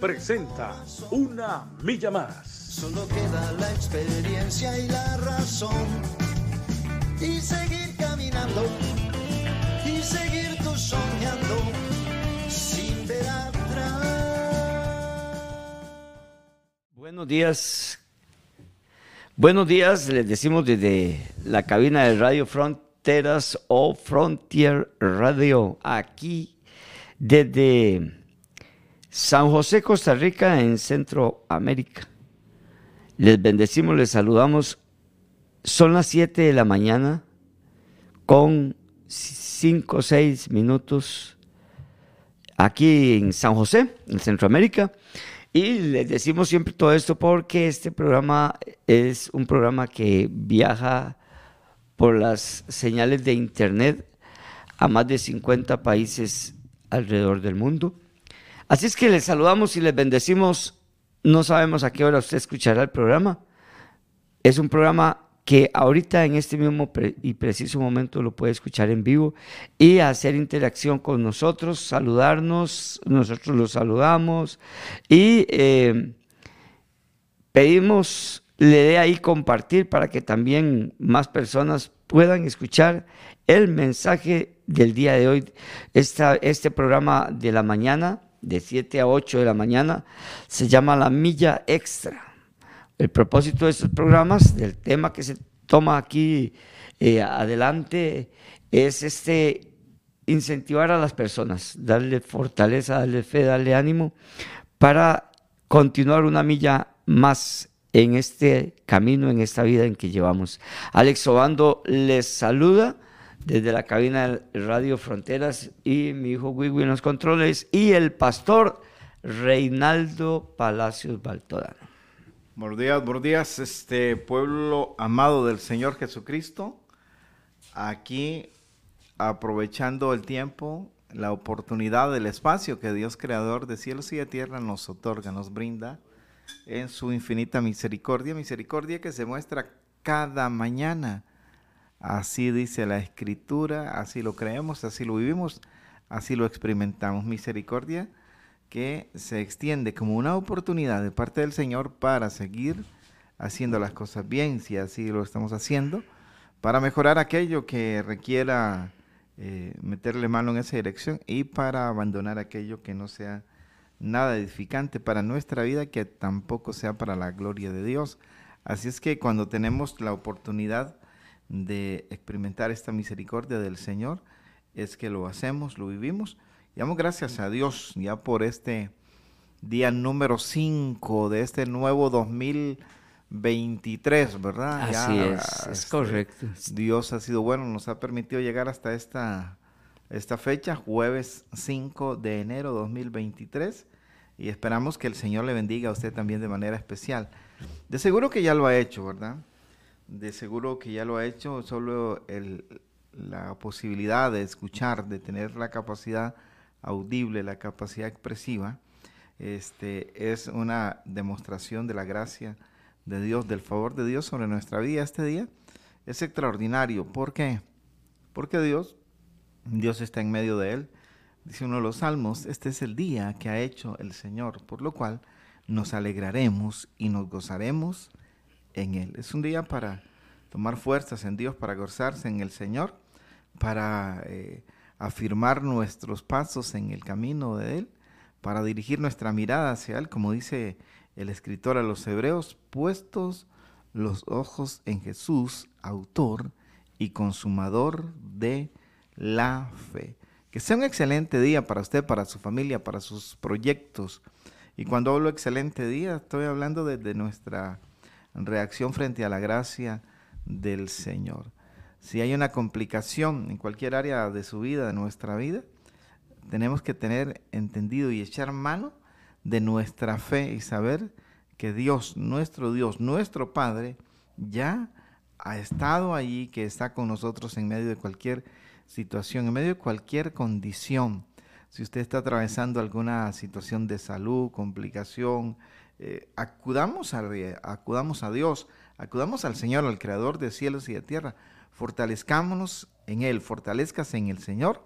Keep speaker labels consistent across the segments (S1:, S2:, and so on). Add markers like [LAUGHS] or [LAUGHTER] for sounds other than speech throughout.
S1: presenta Una Milla Más.
S2: Solo queda la experiencia y la razón. Y seguir caminando, y seguir tú soñando, sin ver atrás.
S3: Buenos días. Buenos días, les decimos desde la cabina de Radio Fronteras o Frontier Radio, aquí desde San José, Costa Rica, en Centroamérica. Les bendecimos, les saludamos. Son las 7 de la mañana con 5 o 6 minutos aquí en San José, en Centroamérica. Y les decimos siempre todo esto porque este programa es un programa que viaja por las señales de Internet a más de 50 países alrededor del mundo. Así es que les saludamos y les bendecimos. No sabemos a qué hora usted escuchará el programa. Es un programa que ahorita en este mismo y preciso momento lo puede escuchar en vivo y hacer interacción con nosotros, saludarnos, nosotros los saludamos y eh, pedimos le dé ahí compartir para que también más personas puedan escuchar el mensaje del día de hoy. este programa de la mañana, de 7 a 8 de la mañana, se llama La Milla Extra. El propósito de estos programas, del tema que se toma aquí eh, adelante, es este incentivar a las personas, darle fortaleza, darle fe, darle ánimo para continuar una milla más en este camino, en esta vida en que llevamos. Alex Obando les saluda desde la cabina de Radio Fronteras y mi hijo Wiwi en los controles y el pastor Reinaldo Palacios Baltodano.
S4: Buenos días, buenos días, este pueblo amado del Señor Jesucristo. Aquí aprovechando el tiempo, la oportunidad, el espacio que Dios creador de cielos y de tierra nos otorga, nos brinda en su infinita misericordia, misericordia que se muestra cada mañana. Así dice la escritura, así lo creemos, así lo vivimos, así lo experimentamos. Misericordia que se extiende como una oportunidad de parte del Señor para seguir haciendo las cosas bien, si así lo estamos haciendo, para mejorar aquello que requiera eh, meterle mano en esa dirección y para abandonar aquello que no sea nada edificante para nuestra vida que tampoco sea para la gloria de Dios. Así es que cuando tenemos la oportunidad de experimentar esta misericordia del Señor, es que lo hacemos, lo vivimos. Y damos gracias a Dios ya por este día número 5 de este nuevo 2023, ¿verdad?
S3: Así es, es este, correcto.
S4: Dios ha sido bueno, nos ha permitido llegar hasta esta esta fecha, jueves 5 de enero 2023, y esperamos que el Señor le bendiga a usted también de manera especial. De seguro que ya lo ha hecho, ¿verdad? De seguro que ya lo ha hecho, solo la posibilidad de escuchar, de tener la capacidad audible, la capacidad expresiva, este, es una demostración de la gracia de Dios, del favor de Dios sobre nuestra vida este día. Es extraordinario. ¿Por qué? Porque Dios Dios está en medio de él. Dice uno de los salmos, este es el día que ha hecho el Señor, por lo cual nos alegraremos y nos gozaremos en él. Es un día para tomar fuerzas en Dios, para gozarse en el Señor, para eh, afirmar nuestros pasos en el camino de Él, para dirigir nuestra mirada hacia Él, como dice el escritor a los hebreos, puestos los ojos en Jesús, autor y consumador de la fe. Que sea un excelente día para usted, para su familia, para sus proyectos. Y cuando hablo excelente día, estoy hablando de, nuestra reacción frente a la gracia del Señor. Si hay una complicación en cualquier área de su vida, de nuestra vida, tenemos que tener entendido y echar mano de nuestra fe y saber que Dios, nuestro Dios, nuestro Padre, ya ha estado allí, que está con nosotros en medio de cualquier situación, en medio de cualquier condición. Si usted está atravesando alguna situación de salud, complicación, eh, acudamos, a, acudamos a Dios, acudamos al Señor, al Creador de cielos y de tierra. Fortalezcámonos en Él, fortalezcas en el Señor,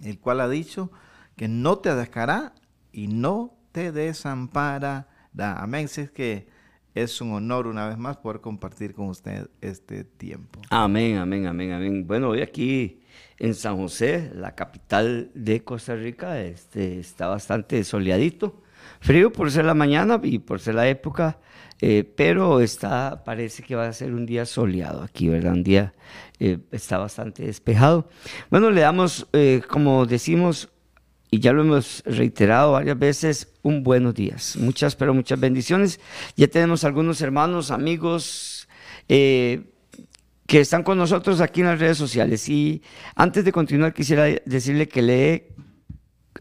S4: el cual ha dicho que no te dejará y no te desamparará. Amén. es que es un honor una vez más poder compartir con usted este tiempo.
S3: Amén, amén, amén, amén. Bueno, hoy aquí en San José, la capital de Costa Rica, este, está bastante soleadito. Frío por ser la mañana y por ser la época, eh, pero está, parece que va a ser un día soleado aquí, ¿verdad? Un día eh, está bastante despejado. Bueno, le damos, eh, como decimos, y ya lo hemos reiterado varias veces, un buenos días. Muchas, pero muchas bendiciones. Ya tenemos algunos hermanos, amigos que están con nosotros aquí en las redes sociales. Y antes de continuar, quisiera decirle que lee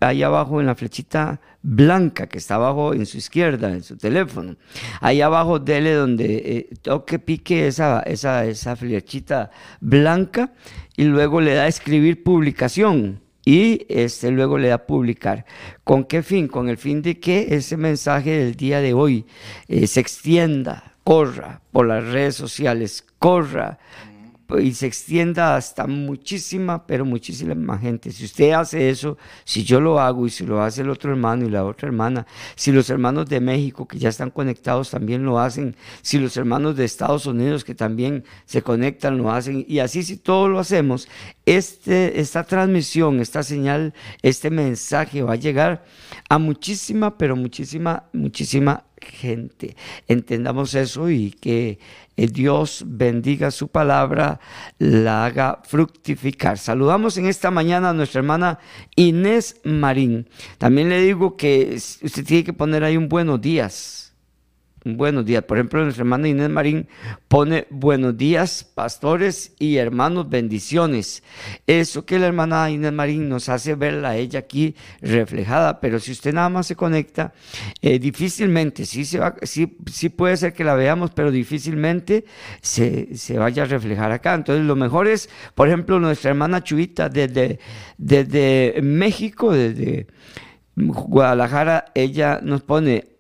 S3: ahí abajo en la flechita blanca que está abajo en su izquierda, en su teléfono. Ahí abajo dele donde eh, toque, pique esa, esa, esa flechita blanca y luego le da a escribir publicación y este, luego le da publicar. ¿Con qué fin? Con el fin de que ese mensaje del día de hoy eh, se extienda, corra por las redes sociales, corra y se extienda hasta muchísima, pero muchísima más gente. Si usted hace eso, si yo lo hago y si lo hace el otro hermano y la otra hermana, si los hermanos de México que ya están conectados también lo hacen, si los hermanos de Estados Unidos que también se conectan lo hacen, y así si todos lo hacemos, este, esta transmisión, esta señal, este mensaje va a llegar a muchísima, pero muchísima, muchísima gente. Entendamos eso y que Dios bendiga su palabra, la haga fructificar. Saludamos en esta mañana a nuestra hermana Inés Marín. También le digo que usted tiene que poner ahí un buenos días buenos días. Por ejemplo, nuestra hermana Inés Marín pone buenos días, pastores y hermanos, bendiciones. Eso que la hermana Inés Marín nos hace verla ella aquí reflejada, pero si usted nada más se conecta, eh, difícilmente, sí, sí, sí, puede ser que la veamos, pero difícilmente se, se, vaya a reflejar acá. Entonces, lo mejor es, por ejemplo, nuestra hermana Chuita desde, desde México, desde Guadalajara, ella nos pone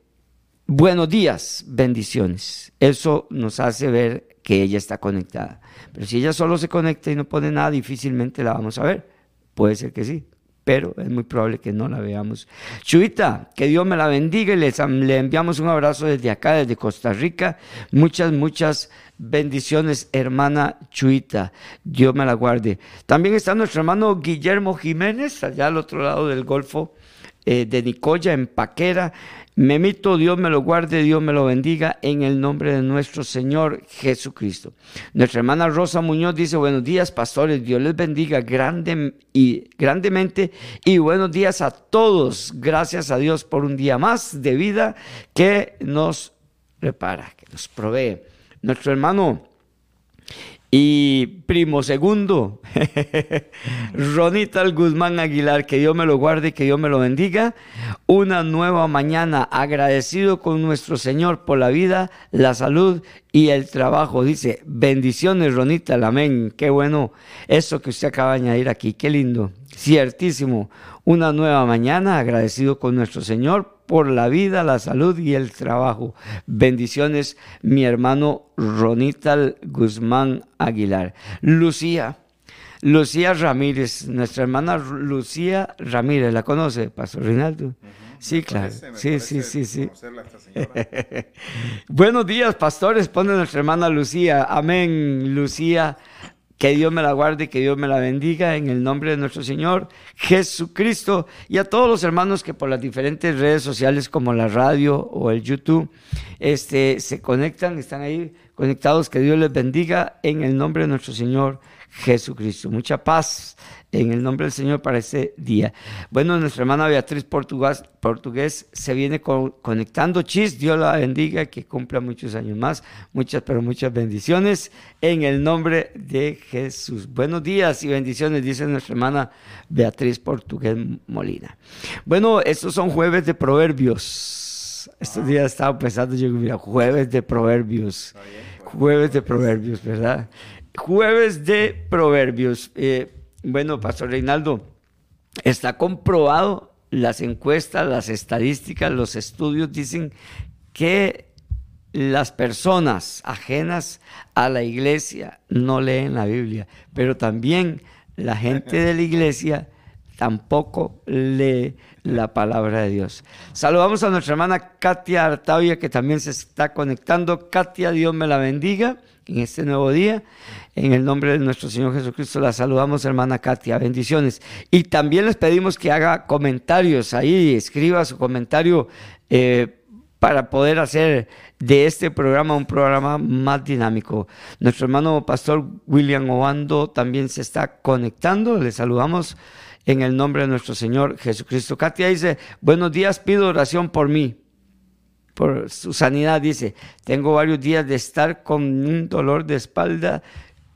S3: buenos días, bendiciones. Eso nos hace ver que ella está conectada. Pero si ella solo se conecta y no pone nada, difícilmente la vamos a ver. Puede ser que sí, pero es muy probable que no la veamos. Chuita, que Dios me la bendiga y le enviamos un abrazo desde acá, desde Costa Rica. Muchas, muchas bendiciones, hermana Chuita. Dios me la guarde. También está nuestro hermano Guillermo Jiménez, allá al otro lado del Golfo eh, de Nicoya, en Paquera. Memito, Dios me lo guarde, Dios me lo bendiga en el nombre de nuestro Señor Jesucristo. Nuestra hermana Rosa Muñoz dice, buenos días pastores, Dios les bendiga grande y, grandemente y buenos días a todos. Gracias a Dios por un día más de vida que nos repara, que nos provee. Nuestro hermano y primo segundo, [LAUGHS] Ronita Guzmán Aguilar, que Dios me lo guarde, que Dios me lo bendiga. Una nueva mañana, agradecido con nuestro Señor por la vida, la salud y el trabajo. Dice, bendiciones Ronita, amén. Qué bueno eso que usted acaba de añadir aquí, qué lindo. Ciertísimo, una nueva mañana, agradecido con nuestro Señor por la vida, la salud y el trabajo. Bendiciones, mi hermano Ronital Guzmán Aguilar. Lucía. Lucía Ramírez, nuestra hermana Lucía Ramírez, ¿la conoce, Pastor Rinaldo? Sí, claro. sí, sí, sí, sí, [LAUGHS] Buenos días, pastores, pone nuestra hermana Lucía. Amén, Lucía que Dios me la guarde, que Dios me la bendiga en el nombre de nuestro Señor Jesucristo y a todos los hermanos que por las diferentes redes sociales como la radio o el YouTube este, se conectan, están ahí conectados. Que Dios les bendiga en el nombre de nuestro Señor Jesucristo. Mucha paz en el nombre del Señor para este día. Bueno, nuestra hermana Beatriz Portugués, se viene conectando. Chis, Dios la bendiga, que cumpla muchos años más. Muchas, pero muchas bendiciones en el nombre de Jesús. Buenos días y bendiciones, dice nuestra hermana Beatriz Portugués Molina. Bueno, estos son jueves de proverbios. Estos días estaba pensando yo, mira, jueves de proverbios, jueves de proverbios, ¿verdad? Jueves de proverbios. Eh, bueno, Pastor Reinaldo, está comprobado, las encuestas, las estadísticas, los estudios dicen que las personas ajenas a la iglesia no leen la Biblia, pero también la gente de la iglesia tampoco lee la palabra de Dios. Saludamos a nuestra hermana Katia Artavia, que también se está conectando. Katia, Dios me la bendiga en este nuevo día. En el nombre de nuestro Señor Jesucristo la saludamos, hermana Katia. Bendiciones. Y también les pedimos que haga comentarios ahí, escriba su comentario eh, para poder hacer de este programa un programa más dinámico. Nuestro hermano pastor William Obando también se está conectando. Le saludamos en el nombre de nuestro Señor Jesucristo. Katia dice, buenos días, pido oración por mí, por su sanidad. Dice, tengo varios días de estar con un dolor de espalda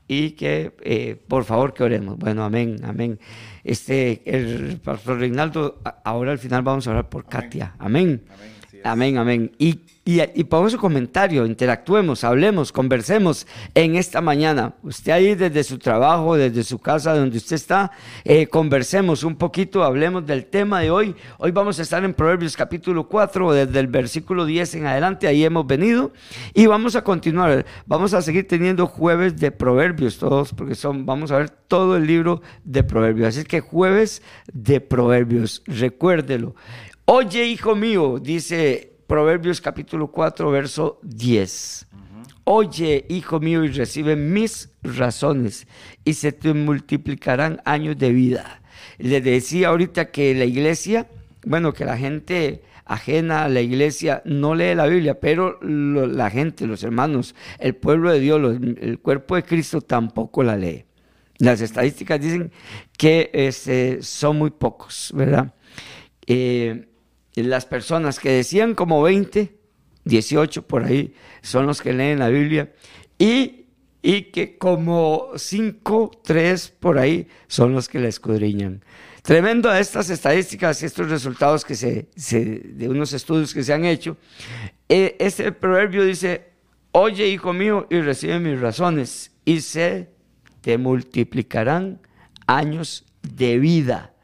S3: y que eh, por favor que oremos. Bueno, amén, amén. Este, el pastor Reinaldo, ahora al final vamos a orar por Katia. Amén. Amén, amén. Y y, y pongamos su comentario, interactuemos, hablemos, conversemos en esta mañana. Usted ahí desde su trabajo, desde su casa, donde usted está, eh, conversemos un poquito, hablemos del tema de hoy. Hoy vamos a estar en Proverbios capítulo 4, desde el versículo 10 en adelante, ahí hemos venido y vamos a continuar. Vamos a seguir teniendo jueves de Proverbios todos, porque son, vamos a ver todo el libro de Proverbios. Así que jueves de Proverbios, recuérdelo. Oye, hijo mío, dice Proverbios capítulo 4, verso 10. Oye, hijo mío, y recibe mis razones, y se te multiplicarán años de vida. Le decía ahorita que la iglesia, bueno, que la gente ajena a la iglesia no lee la Biblia, pero la gente, los hermanos, el pueblo de Dios, el cuerpo de Cristo tampoco la lee. Las estadísticas dicen que este, son muy pocos, ¿verdad? Eh, las personas que decían como 20, 18 por ahí, son los que leen la Biblia, y, y que como 5, 3 por ahí son los que la escudriñan. Tremendo estas estadísticas y estos resultados que se, de unos estudios que se han hecho. Este proverbio dice, oye hijo mío y recibe mis razones y se te multiplicarán años de vida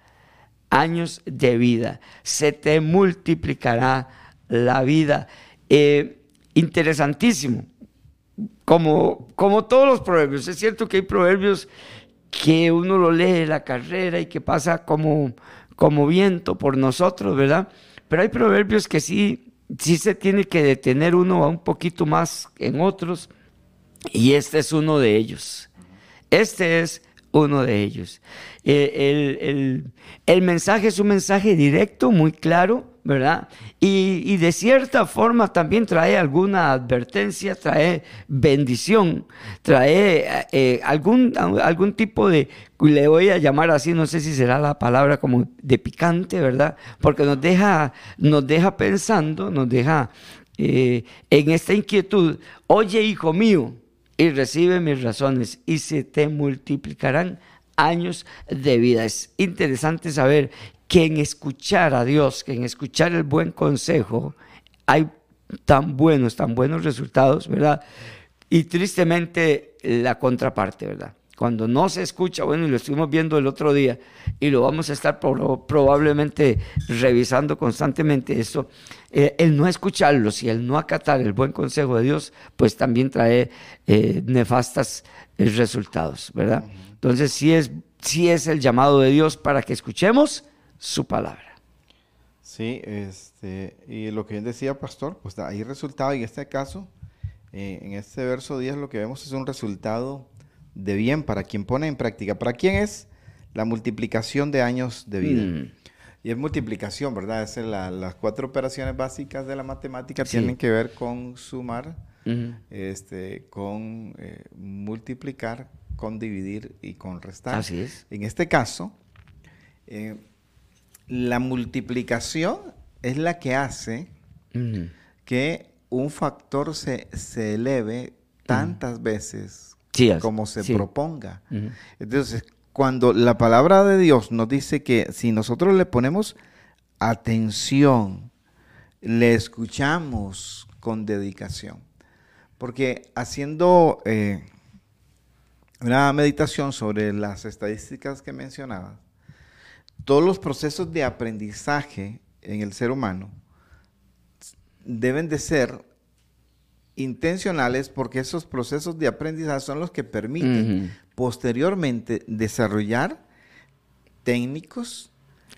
S3: años de vida. Se te multiplicará la vida. Eh, interesantísimo. Como, como todos los proverbios. Es cierto que hay proverbios que uno lo lee en la carrera y que pasa como, como viento por nosotros, ¿verdad? Pero hay proverbios que sí, sí se tiene que detener uno un poquito más en otros. Y este es uno de ellos. Este es uno de ellos. Eh, el, mensaje es un mensaje directo, muy claro, ¿verdad? Y, de cierta forma también trae alguna advertencia, trae bendición, trae eh, algún, algún tipo de, le voy a llamar así, no sé si será la palabra como de picante, ¿verdad? Porque nos deja, nos deja pensando, nos deja eh, en esta inquietud, oye hijo mío, y recibe mis razones y se te multiplicarán años de vida. Es interesante saber que en escuchar a Dios, que en escuchar el buen consejo, hay tan buenos, tan buenos resultados, ¿verdad? Y tristemente la contraparte, ¿verdad? Cuando no se escucha, bueno, y lo estuvimos viendo el otro día, y lo vamos a estar probablemente revisando constantemente, eso, eh, el no escucharlos y el no acatar el buen consejo de Dios, pues también trae eh, nefastas eh, resultados, ¿verdad? Entonces sí es, sí es el llamado de Dios para que escuchemos su palabra.
S4: Sí, este, y lo que bien decía Pastor, pues hay resultado, en este caso, en este verso 10 lo que vemos es un resultado de bien para quien pone en práctica. ¿Para quién es la multiplicación de años de vida? Mm. Y es multiplicación, ¿verdad? Es las cuatro operaciones básicas de la matemática tienen que ver con sumar, este, con eh, multiplicar, con dividir y con restar.
S3: Así es.
S4: En este caso, eh, la multiplicación es la que hace que un factor se, se eleve tantas veces como se proponga. Entonces, cuando la palabra de Dios nos dice que si nosotros le ponemos atención le escuchamos con dedicación. Porque haciendo eh, una meditación sobre las estadísticas que mencionaba, todos los procesos de aprendizaje en el ser humano deben de ser intencionales porque esos procesos de aprendizaje son los que permiten posteriormente desarrollar técnicos,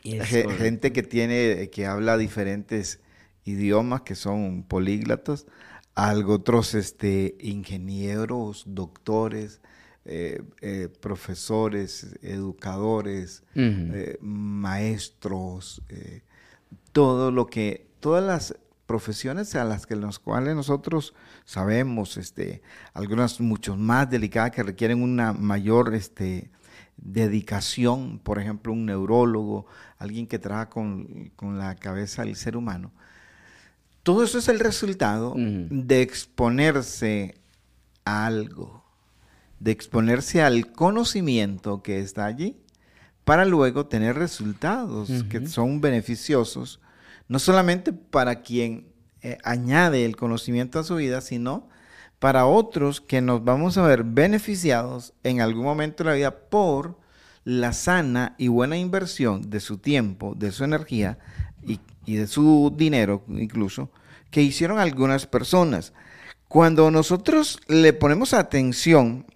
S4: gente que tiene, que habla diferentes idiomas, que son políglatos, algo otros este, ingenieros, doctores, eh, eh, profesores, educadores, eh, maestros, todo lo que, todas las profesiones a las que los cuales nosotros sabemos, este, algunas mucho más delicadas que requieren una mayor este, dedicación, por ejemplo, un neurólogo, alguien que trabaja con, la cabeza del ser humano. Todo eso es el resultado de exponerse a algo, de exponerse al conocimiento que está allí, para luego tener resultados que son beneficiosos no solamente para quien eh, añade el conocimiento a su vida, sino para otros que nos vamos a ver beneficiados en algún momento de la vida por la sana y buena inversión de su tiempo, de su energía y, y de su dinero incluso, que hicieron algunas personas. Cuando nosotros le ponemos atención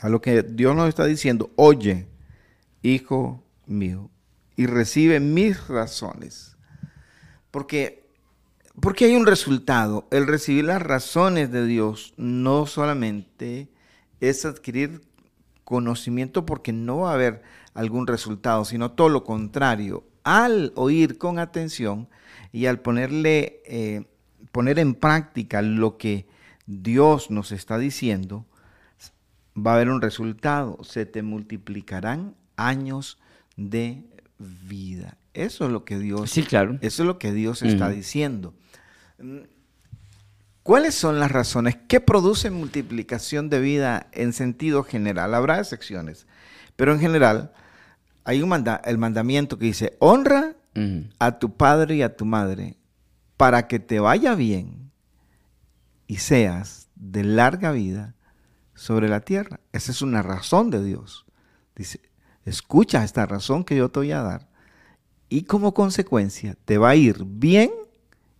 S4: a lo que Dios nos está diciendo, oye, hijo mío, y recibe mis razones porque, porque hay un resultado. El recibir las razones de Dios no solamente es adquirir conocimiento porque no va a haber algún resultado, sino todo lo contrario. Al oír con atención y al ponerle, eh, poner en práctica lo que Dios nos está diciendo, va a haber un resultado. Se te multiplicarán años de vida. Eso es lo que Dios,
S3: sí, claro.
S4: Eso es lo que Dios está diciendo. ¿Cuáles son las razones que producen multiplicación de vida en sentido general? Habrá excepciones, pero en general hay un el mandamiento que dice, honra a tu padre y a tu madre para que te vaya bien y seas de larga vida sobre la tierra. Esa es una razón de Dios. Dice, escucha esta razón que yo te voy a dar y como consecuencia te va a ir bien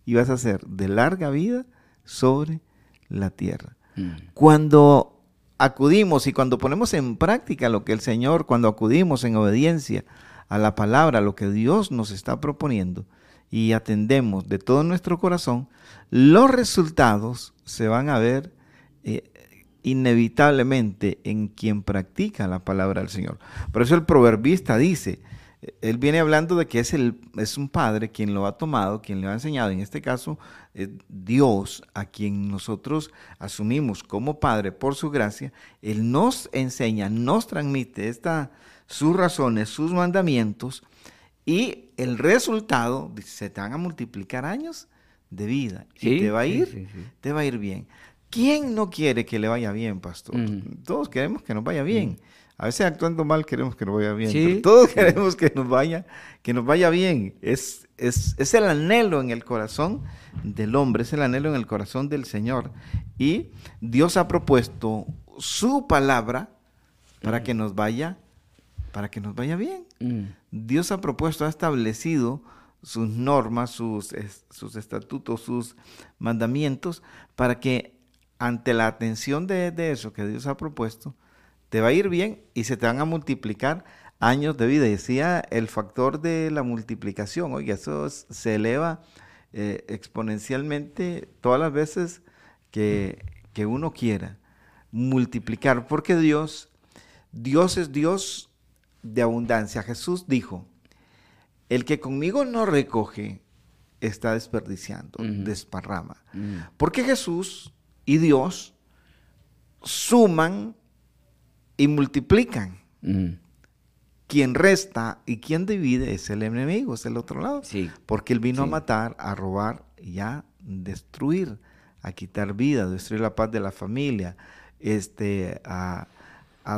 S4: y vas a ser de larga vida sobre la tierra. Mm. Cuando acudimos y cuando ponemos en práctica lo que el Señor, cuando acudimos en obediencia a la palabra, lo que Dios nos está proponiendo y atendemos de todo nuestro corazón, los resultados se van a ver eh, inevitablemente en quien practica la palabra del Señor. Por eso el proverbista dice, él viene hablando de que es, el, es un padre quien lo ha tomado, quien le ha enseñado, en este caso Dios, a quien nosotros asumimos como padre por su gracia, Él nos enseña, nos transmite esta, sus razones, sus mandamientos, y el resultado, se te van a multiplicar años de vida, y te va a ir, te va a ir bien. ¿Quién no quiere que le vaya bien, pastor? Todos queremos que nos vaya bien. A veces actuando mal queremos que nos vaya bien, pero todos [LAUGHS] queremos que nos vaya, que nos vaya bien. Es, es, el anhelo en el corazón del hombre, es el anhelo en el corazón del Señor. Y Dios ha propuesto su palabra para que nos vaya, para que nos vaya bien. Mm. Dios ha propuesto, ha establecido sus normas, sus, sus estatutos, sus mandamientos, para que ante la atención de, de eso que Dios ha propuesto, te va a ir bien y se te van a multiplicar años de vida. Decía el factor de la multiplicación, oye, eso se eleva eh, exponencialmente todas las veces que, que uno quiera multiplicar, porque Dios, Dios es Dios de abundancia. Jesús dijo, el que conmigo no recoge, está desperdiciando, desparrama. Porque Jesús y Dios suman y multiplican. Mm. Quien resta y quien divide es el enemigo, es el otro lado. Sí. Porque él vino a matar, a robar y a destruir, a quitar vida, a destruir la paz de la familia, este, a,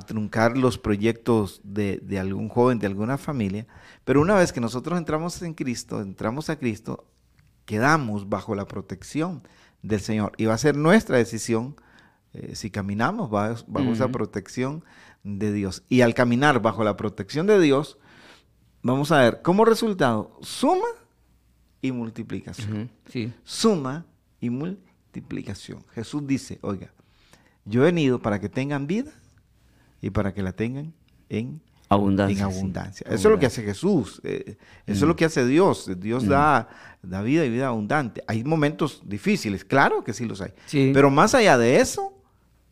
S4: truncar los proyectos de, de, algún joven, de alguna familia. Pero una vez que nosotros entramos en Cristo, entramos a Cristo, quedamos bajo la protección del Señor. Y va a ser nuestra decisión eh, si caminamos bajo, bajo esa protección de Dios. Y al caminar bajo la protección de Dios, vamos a ver como resultado suma y multiplicación.
S3: Sí.
S4: Suma y multiplicación. Jesús dice, oiga, yo he venido para que tengan vida y para que la tengan en
S3: Abundancia.
S4: en
S3: sí.
S4: abundancia. Eso es lo que hace Jesús. eh, eso es lo que hace Dios. Dios da, da vida y vida abundante. Hay momentos difíciles, claro que sí los hay.
S3: Sí.
S4: Pero más allá de eso,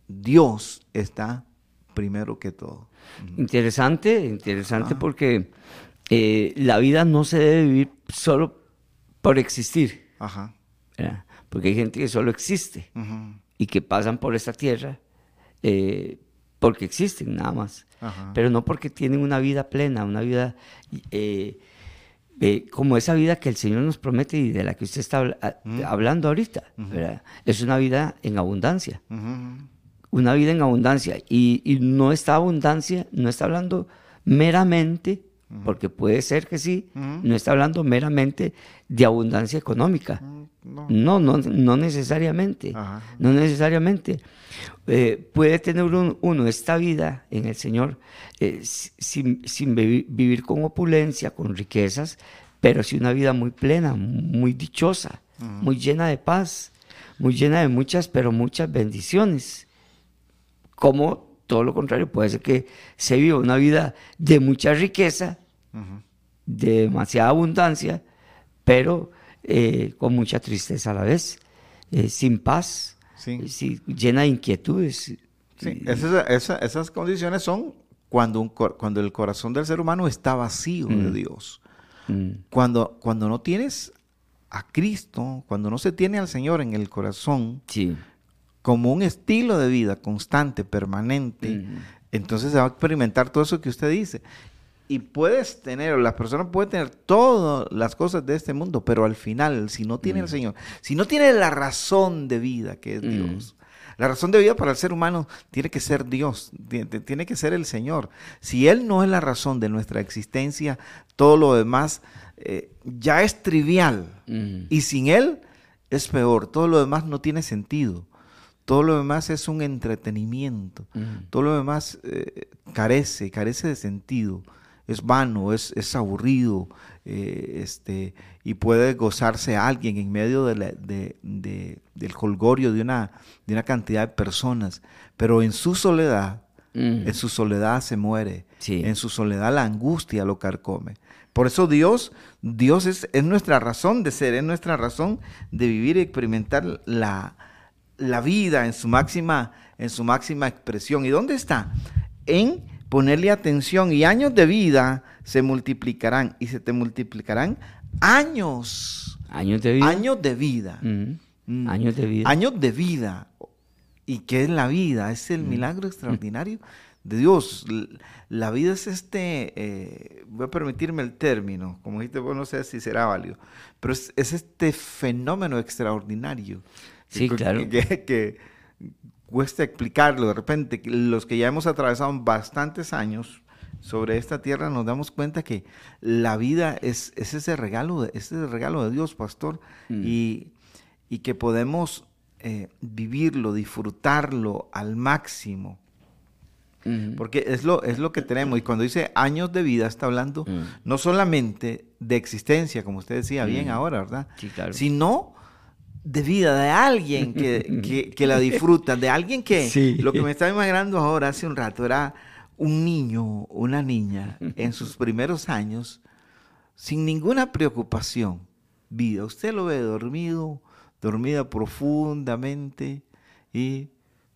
S4: Dios está primero que todo.
S3: Interesante, interesante porque eh, la vida no se debe vivir solo por existir,
S4: Ajá.
S3: ¿verdad? porque hay gente que solo existe y que pasan por esta tierra eh, porque existen nada más,
S4: Ajá.
S3: pero no porque tienen una vida plena, una vida eh, como esa vida que el Señor nos promete y de la que usted está hablando ahorita, ¿verdad? Es una vida en abundancia
S4: Ujú.
S3: Una vida en abundancia. Y, y no está abundancia, no está hablando meramente, porque puede ser que sí, no está hablando meramente de abundancia económica.
S4: No.
S3: No, no, no necesariamente.
S4: Ajá.
S3: No necesariamente. Eh, puede tener un- uno esta vida en el Señor eh, si- sin, sin vivi- vivir con opulencia, con riquezas, pero sí una vida muy plena, muy dichosa, muy llena de paz, muy llena de muchas, pero muchas bendiciones. Como todo lo contrario, puede ser que se viva una vida de mucha riqueza, de demasiada abundancia, pero eh, con mucha tristeza a la vez, eh, sin paz,
S4: Sí.
S3: eh, sí, llena de inquietudes.
S4: Sí, esas, esa- esas condiciones son cuando, un cuando el corazón del ser humano está vacío de Dios.
S3: Mm,
S4: Cuando, cuando no tienes a Cristo, cuando no se tiene al Señor en el corazón
S3: sí,
S4: como un estilo de vida constante, permanente, entonces se va a experimentar todo eso que usted dice. Y puedes tener, o la persona puede tener todas las cosas de este mundo, pero al final, si no tiene al Señor, si no tiene la razón de vida que es
S3: Mm.
S4: Dios, la razón de vida para el ser humano tiene que ser Dios, ti- ti- tiene que ser el Señor. Si Él no es la razón de nuestra existencia, todo lo demás eh, ya es trivial.
S3: mm,
S4: Y sin Él es peor, todo lo demás no tiene sentido. Todo lo demás es un entretenimiento. Todo lo demás eh, carece, carece de sentido. Es vano, es, es aburrido, eh, este, y puede gozarse alguien en medio de la- de- de- del colgorio de una, de una cantidad de personas, pero en su soledad, en su soledad se muere,
S3: Sí.
S4: en su soledad la angustia lo carcome. Por eso Dios, Dios es, es nuestra razón de ser, es nuestra razón de vivir y experimentar la, la vida en su máxima, en su máxima expresión. ¿Y dónde está? En ponerle atención y años de vida se multiplicarán y se te multiplicarán años,
S3: Años de vida.
S4: años de vida.
S3: Mm,
S4: Mm.
S3: Años de vida.
S4: Años de vida. ¿Y qué es la vida? Es el milagro [LAUGHS] extraordinario de Dios. La vida es este, eh, voy a permitirme el término, como dijiste, vos no sé si será válido, pero es, es este fenómeno extraordinario.
S3: Sí,
S4: que-
S3: claro.
S4: Que, que cuesta explicarlo. De repente, los que ya hemos atravesado bastantes años sobre esta tierra, nos damos cuenta que la vida es, es ese regalo, de, es ese regalo de Dios, pastor, y, y que podemos eh, vivirlo, disfrutarlo al máximo.
S3: Mm,
S4: Porque es lo, es lo que tenemos. Y cuando dice años de vida, está hablando
S3: Mm.
S4: no solamente de existencia, como usted decía bien ahora, ¿verdad?
S3: Sí, claro.
S4: Sino de vida, de alguien [LAUGHS] que, que- que la disfruta, de alguien que
S3: Sí.
S4: lo que me estaba imaginando ahora hace un rato era un niño, una niña [LAUGHS] en sus primeros años, sin ninguna preocupación. Vida, usted lo ve dormido, dormida profundamente y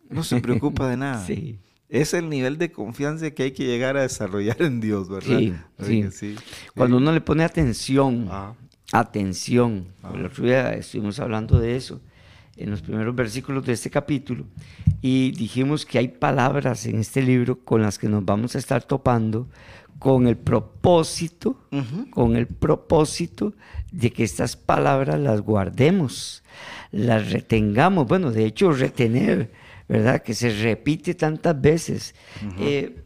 S4: no se preocupa de [LAUGHS] nada.
S3: Sí.
S4: Es el nivel de confianza que hay que llegar a desarrollar en Dios, ¿verdad?
S3: Sí. sí. Cuando
S4: Eh,
S3: uno le pone atención,
S4: Ah.
S3: Atención, el otro día estuvimos hablando de eso en los primeros versículos de este capítulo y dijimos que hay palabras en este libro con las que nos vamos a estar topando con el propósito, con el propósito de que estas palabras las guardemos, las retengamos, bueno, de hecho retener, ¿verdad? Que se repite tantas veces. Eh,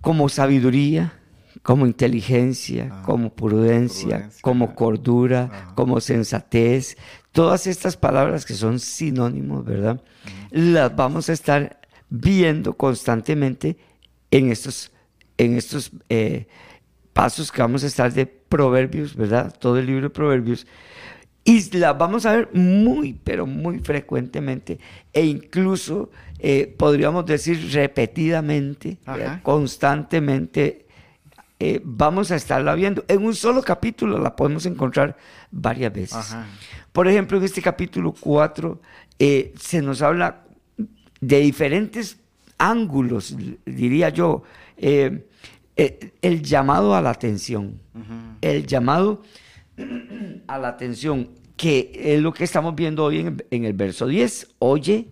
S3: como sabiduría, como inteligencia, como prudencia, como cordura, como sensatez. Todas estas palabras que son sinónimos, ¿verdad? Las vamos a estar viendo constantemente en estos, en estos eh, pasos que vamos a estar de Proverbios, ¿verdad? Todo el libro de Proverbios. Y las vamos a ver muy, pero muy frecuentemente. E incluso eh, podríamos decir repetidamente, constantemente eh, vamos a estarla viendo. En un solo capítulo la podemos encontrar varias veces. Por ejemplo, en este capítulo 4 eh, se nos habla de diferentes ángulos, diría yo, eh, el llamado a la atención, el llamado a la atención, que es lo que estamos viendo hoy en, en el verso 10. Oye,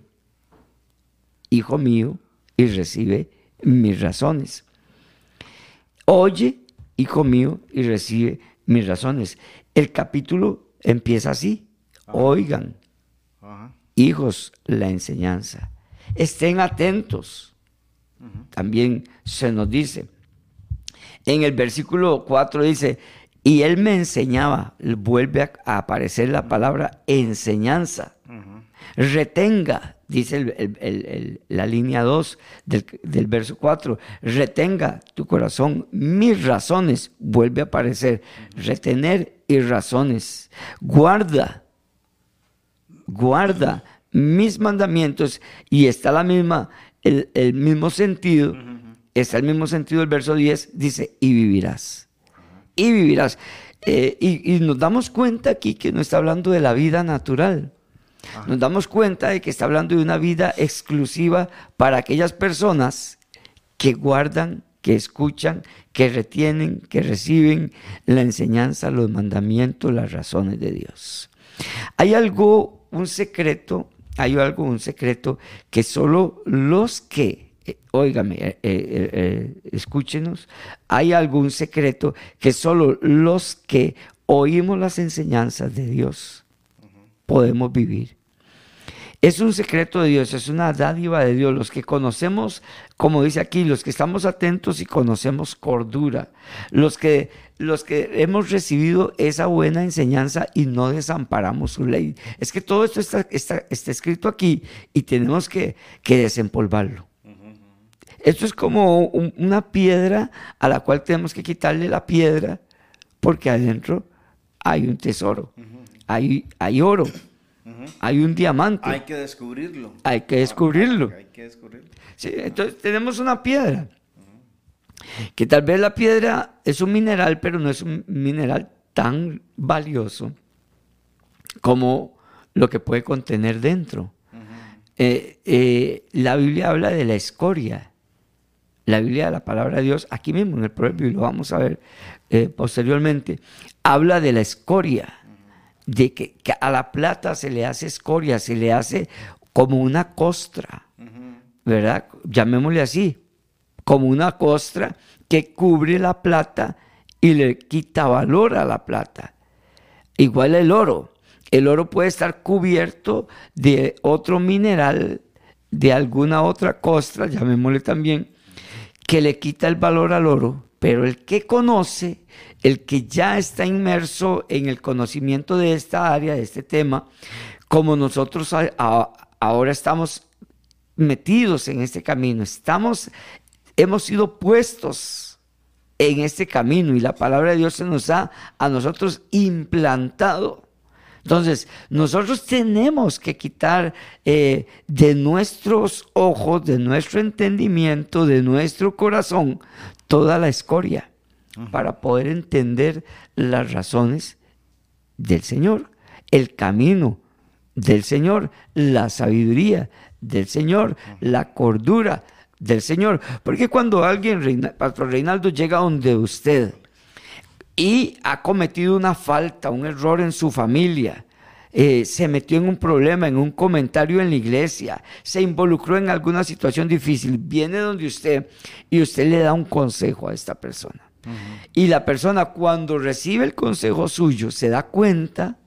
S3: hijo mío, y recibe mis razones. Oye, hijo mío, y recibe mis razones. El capítulo empieza así. Oigan, hijos, la enseñanza. Estén atentos. También se nos dice. En el versículo 4 dice, y él me enseñaba, vuelve a, aparecer la palabra enseñanza. Retenga, dice la línea 2 del, verso 4, retenga tu corazón, mis razones, vuelve a aparecer, retener y razones, guarda, guarda mis mandamientos y está la misma, el, mismo sentido, está el mismo sentido del verso 10, dice, y vivirás, y vivirás. Eh, y nos damos cuenta aquí que no está hablando de la vida natural, nos damos cuenta de que está hablando de una vida exclusiva para aquellas personas que guardan, que escuchan, que retienen, que reciben la enseñanza, los mandamientos, las razones de Dios. Hay algo, un secreto, hay algo, un secreto que solo los que, eh, óigame, eh, eh, escúchenos, hay algún secreto que solo los que oímos las enseñanzas de Dios podemos vivir. Es un secreto de Dios, es una dádiva de Dios. Los que conocemos, como dice aquí, los que estamos atentos y conocemos cordura, los que, los que hemos recibido esa buena enseñanza y no desamparamos su ley. Es que todo esto está, está, escrito aquí y tenemos que, desempolvarlo. Esto es como una piedra a la cual tenemos que quitarle la piedra porque adentro hay un tesoro hay, hay oro, hay un diamante.
S4: Hay que descubrirlo.
S3: Hay que descubrirlo.
S4: Hay que descubrirlo.
S3: Sí, entonces tenemos una piedra. Que tal vez la piedra es un mineral, pero no es un mineral tan valioso como lo que puede contener dentro. Eh, eh, la Biblia habla de la escoria. La Biblia, la palabra de Dios, aquí mismo en el proverbio, y lo vamos a ver eh, posteriormente, habla de la escoria de que, a la plata se le hace escoria, se le hace como una costra, ¿verdad? Llamémosle así, como una costra que cubre la plata y le quita valor a la plata. Igual el oro. El oro puede estar cubierto de otro mineral, de alguna otra costra, llamémosle también, que le quita el valor al oro, pero el que conoce el que ya está inmerso en el conocimiento de esta área, de este tema, como nosotros ahora estamos metidos en este camino, estamos, hemos sido puestos en este camino y la palabra de Dios se nos ha a nosotros implantado. Entonces, nosotros tenemos que quitar eh, de nuestros ojos, de nuestro entendimiento, de nuestro corazón, toda la escoria para poder entender las razones del Señor, el camino del Señor, la sabiduría del Señor, la cordura del Señor. Porque cuando alguien, Pastor Reinaldo, llega donde usted y ha cometido una falta, un error en su familia, eh, se metió en un problema, en un comentario en la iglesia, se involucró en alguna situación difícil, viene donde usted y usted le da un consejo a esta persona. Y la persona cuando recibe el consejo suyo se da cuenta,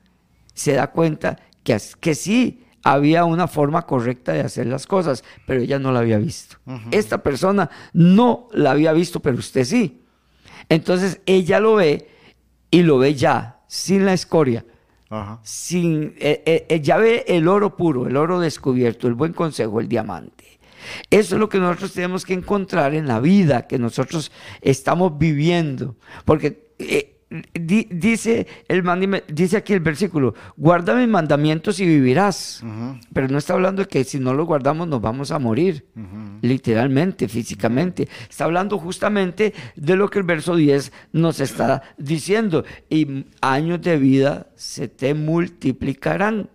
S3: se da cuenta que, que sí había una forma correcta de hacer las cosas, pero ella no la había visto. Esta persona no la había visto, pero usted sí. Entonces ella lo ve y lo ve ya, sin la escoria,
S4: Ajá.
S3: sin, eh, eh, eh, ya ve el oro puro, el oro descubierto, el buen consejo, el diamante. Eso es lo que nosotros tenemos que encontrar en la vida que nosotros estamos viviendo. Porque eh, di- dice, el mandime- dice aquí el versículo, guarda mis mandamientos y vivirás. Pero no está hablando de que si no los guardamos nos vamos a morir, literalmente, físicamente. Está hablando justamente de lo que el verso 10 nos está diciendo. Y años de vida se te multiplicarán.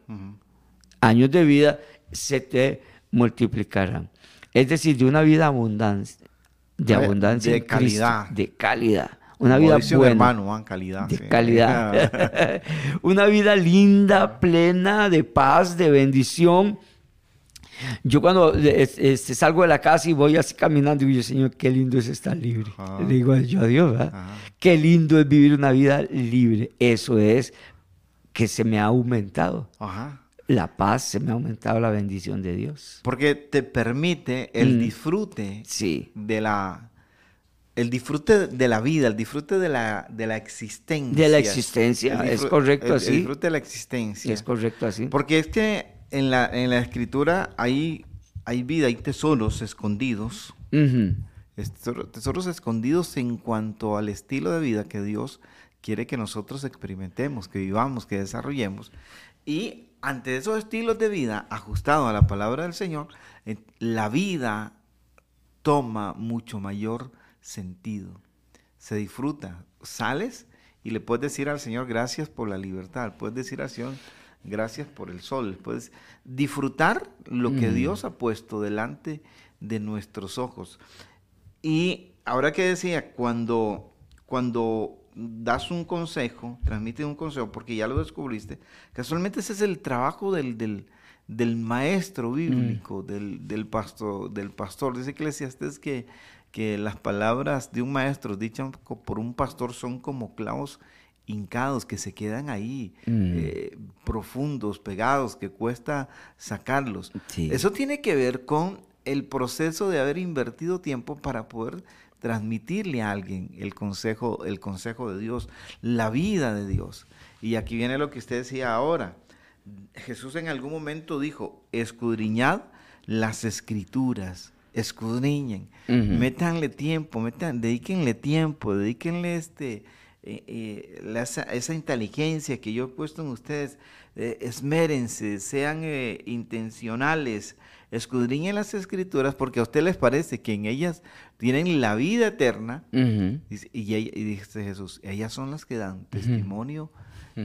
S3: Años de vida se te multiplicarán. Es decir, de una vida abundancia, de abundancia
S4: de
S3: en Cristo,
S4: calidad.
S3: de calidad. Una
S4: Como
S3: vida buena
S4: hermano, Juan, calidad.
S3: de
S4: sí.
S3: calidad. [LAUGHS] [LAUGHS] Una vida linda, plena de paz, de bendición. Yo cuando es- este, salgo de la casa y voy así caminando, digo yo, Señor, qué lindo es estar libre.
S4: Ajá.
S3: Le digo yo a Dios, ¿verdad?
S4: Ajá.
S3: Qué lindo es vivir una vida libre. Eso es que se me ha aumentado.
S4: Ajá.
S3: La paz, se me ha aumentado la bendición de Dios.
S4: Porque te permite el
S3: Mm.
S4: disfrute
S3: Sí,
S4: de la el disfrute de la vida, el disfrute de la, de la existencia.
S3: De la existencia, es correcto
S4: el-
S3: así.
S4: El disfrute de la existencia.
S3: es correcto así.
S4: Porque es que en la, en la escritura hay, hay vida, hay tesoros escondidos.
S3: Ujú.
S4: es- tesoro- Tesoros escondidos en cuanto al estilo de vida que Dios quiere que nosotros experimentemos, que vivamos, que desarrollemos. Y ante esos estilos de vida ajustados a la palabra del Señor, eh, la vida toma mucho mayor sentido. Se disfruta. Sales y le puedes decir al Señor gracias por la libertad. Puedes decir al Señor gracias por el sol. Puedes disfrutar lo que
S3: Mm.
S4: Dios ha puesto delante de nuestros ojos. Y ahora que decía, cuando, cuando das un consejo, transmites un consejo, porque ya lo descubriste, casualmente ese es el trabajo del, del, del maestro bíblico, del, del, pastor, del pastor. Dice Eclesiastes que, que las palabras de un maestro dichas por un pastor son como clavos hincados que se quedan ahí,
S3: Mm.
S4: eh, profundos, pegados, que cuesta sacarlos.
S3: Sí.
S4: Eso tiene que ver con el proceso de haber invertido tiempo para poder transmitirle a alguien el consejo, el consejo de Dios, la vida de Dios. Y aquí viene lo que usted decía ahora. Jesús en algún momento dijo, escudriñad las escrituras, escudriñen,
S3: Ujú.
S4: métanle tiempo, metan, dedíquenle tiempo, dedíquenle este, eh, eh, la- esa, inteligencia que yo he puesto en ustedes, eh, esmérense, sean eh, intencionales, escudriñen las escrituras porque a usted les parece que en ellas tienen la vida eterna. Y, y dice Jesús, ellas son las que dan testimonio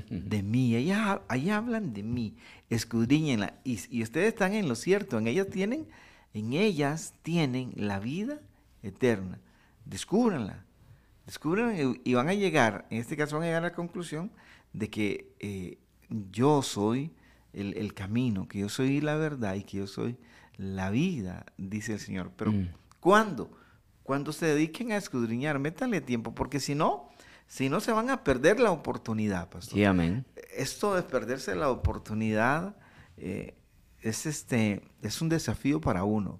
S4: de mí, ellas, ellas hablan de mí, escudriñenla. Y, y ustedes están en lo cierto, en ellas tienen, en ellas tienen la vida eterna. Descúbranla, descubran y, van a llegar, en este caso van a llegar a la conclusión de que eh, yo soy el, el camino, que yo soy la verdad y que yo soy la vida, dice el Señor. Pero
S3: Mm.
S4: ¿cuándo? Cuando se dediquen a escudriñar, métanle tiempo, porque si no, si no se van a perder la oportunidad, pastor.
S3: Sí, amén.
S4: Esto de perderse la oportunidad eh, es, este, es un desafío para uno.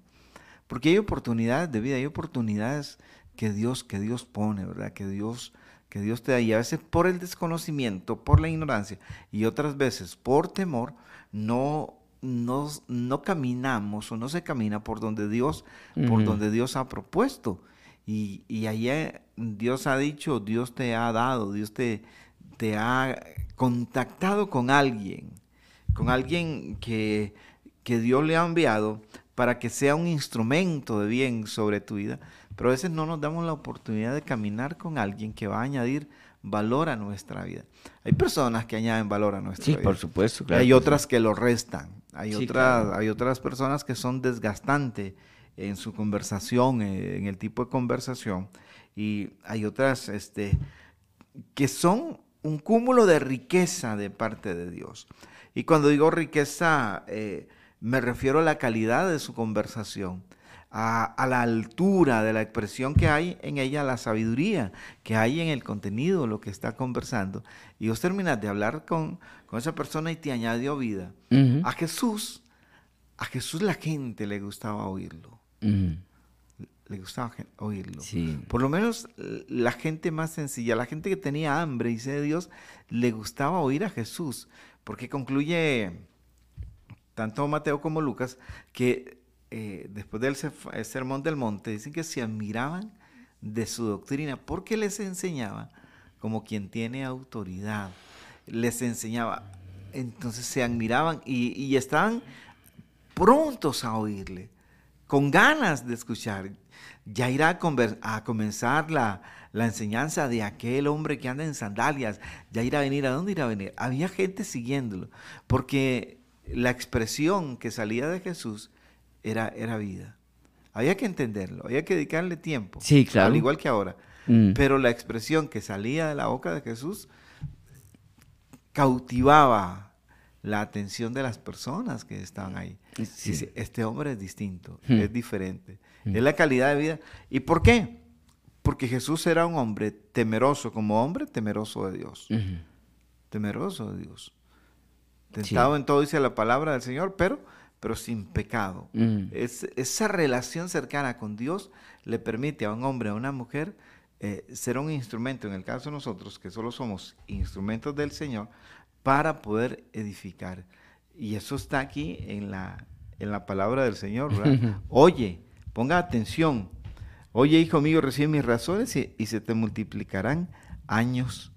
S4: Porque hay oportunidades de vida, hay oportunidades que Dios, que Dios pone, ¿verdad? Que Dios, que Dios te da. Y a veces por el desconocimiento, por la ignorancia, y otras veces por temor, no, no, no caminamos o no se camina por donde Dios, por donde Dios ha propuesto. Y, y allá Dios ha dicho, Dios te ha dado, Dios te, te ha contactado con alguien, con alguien que, que Dios le ha enviado para que sea un instrumento de bien sobre tu vida. Pero a veces no nos damos la oportunidad de caminar con alguien que va a añadir valor a nuestra vida. Hay personas que añaden valor a nuestra
S3: Sí,
S4: vida.
S3: por supuesto. Claro
S4: hay otras que lo restan. Hay,
S3: Sí,
S4: otras,
S3: claro.
S4: hay otras personas que son desgastantes en su conversación, eh, en el tipo de conversación. Y hay otras este, que son un cúmulo de riqueza de parte de Dios. Y cuando digo riqueza, eh, me refiero a la calidad de su conversación, a, a la altura de la expresión que hay en ella, la sabiduría que hay en el contenido, lo que está conversando. Y vos terminas de hablar con, con esa persona y te añadió vida. A Jesús, a Jesús la gente le gustaba oírlo. Le gustaba oírlo.
S3: Sí.
S4: Por lo menos la gente más sencilla, la gente que tenía hambre y sed de Dios, le gustaba oír a Jesús, porque concluye tanto Mateo como Lucas que eh, después del eh, sermón del monte dicen que se admiraban de su doctrina porque les enseñaba como quien tiene autoridad, les enseñaba, entonces se admiraban y, y estaban prontos a oírle, con ganas de escuchar. Ya irá a, a comenzar la, la enseñanza de aquel hombre que anda en sandalias. Ya irá a venir. ¿A dónde irá a venir? Había gente siguiéndolo, porque la expresión que salía de Jesús era, era vida. Había que entenderlo, había que dedicarle tiempo.
S3: Sí, claro.
S4: Al igual que ahora.
S3: Mm.
S4: Pero la expresión que salía de la boca de Jesús cautivaba la atención de las personas que estaban ahí.
S3: Sí.
S4: Dice, este hombre es distinto,
S3: Hmm.
S4: es diferente. Es la calidad de vida. ¿Y por qué? Porque Jesús era un hombre temeroso, como hombre temeroso de Dios. Temeroso de Dios. Tentado en todo, dice la palabra del Señor, pero, pero sin pecado.
S3: Mm.
S4: Es- esa relación cercana con Dios le permite a un hombre, a una mujer, eh, ser un instrumento, en el caso de nosotros, que solo somos instrumentos del Señor, para poder edificar. Y eso está aquí en la, en la palabra del Señor. ¿verdad? [LAUGHS] Oye, ponga atención. Oye, hijo mío, recibe mis razones y, y se te multiplicarán años,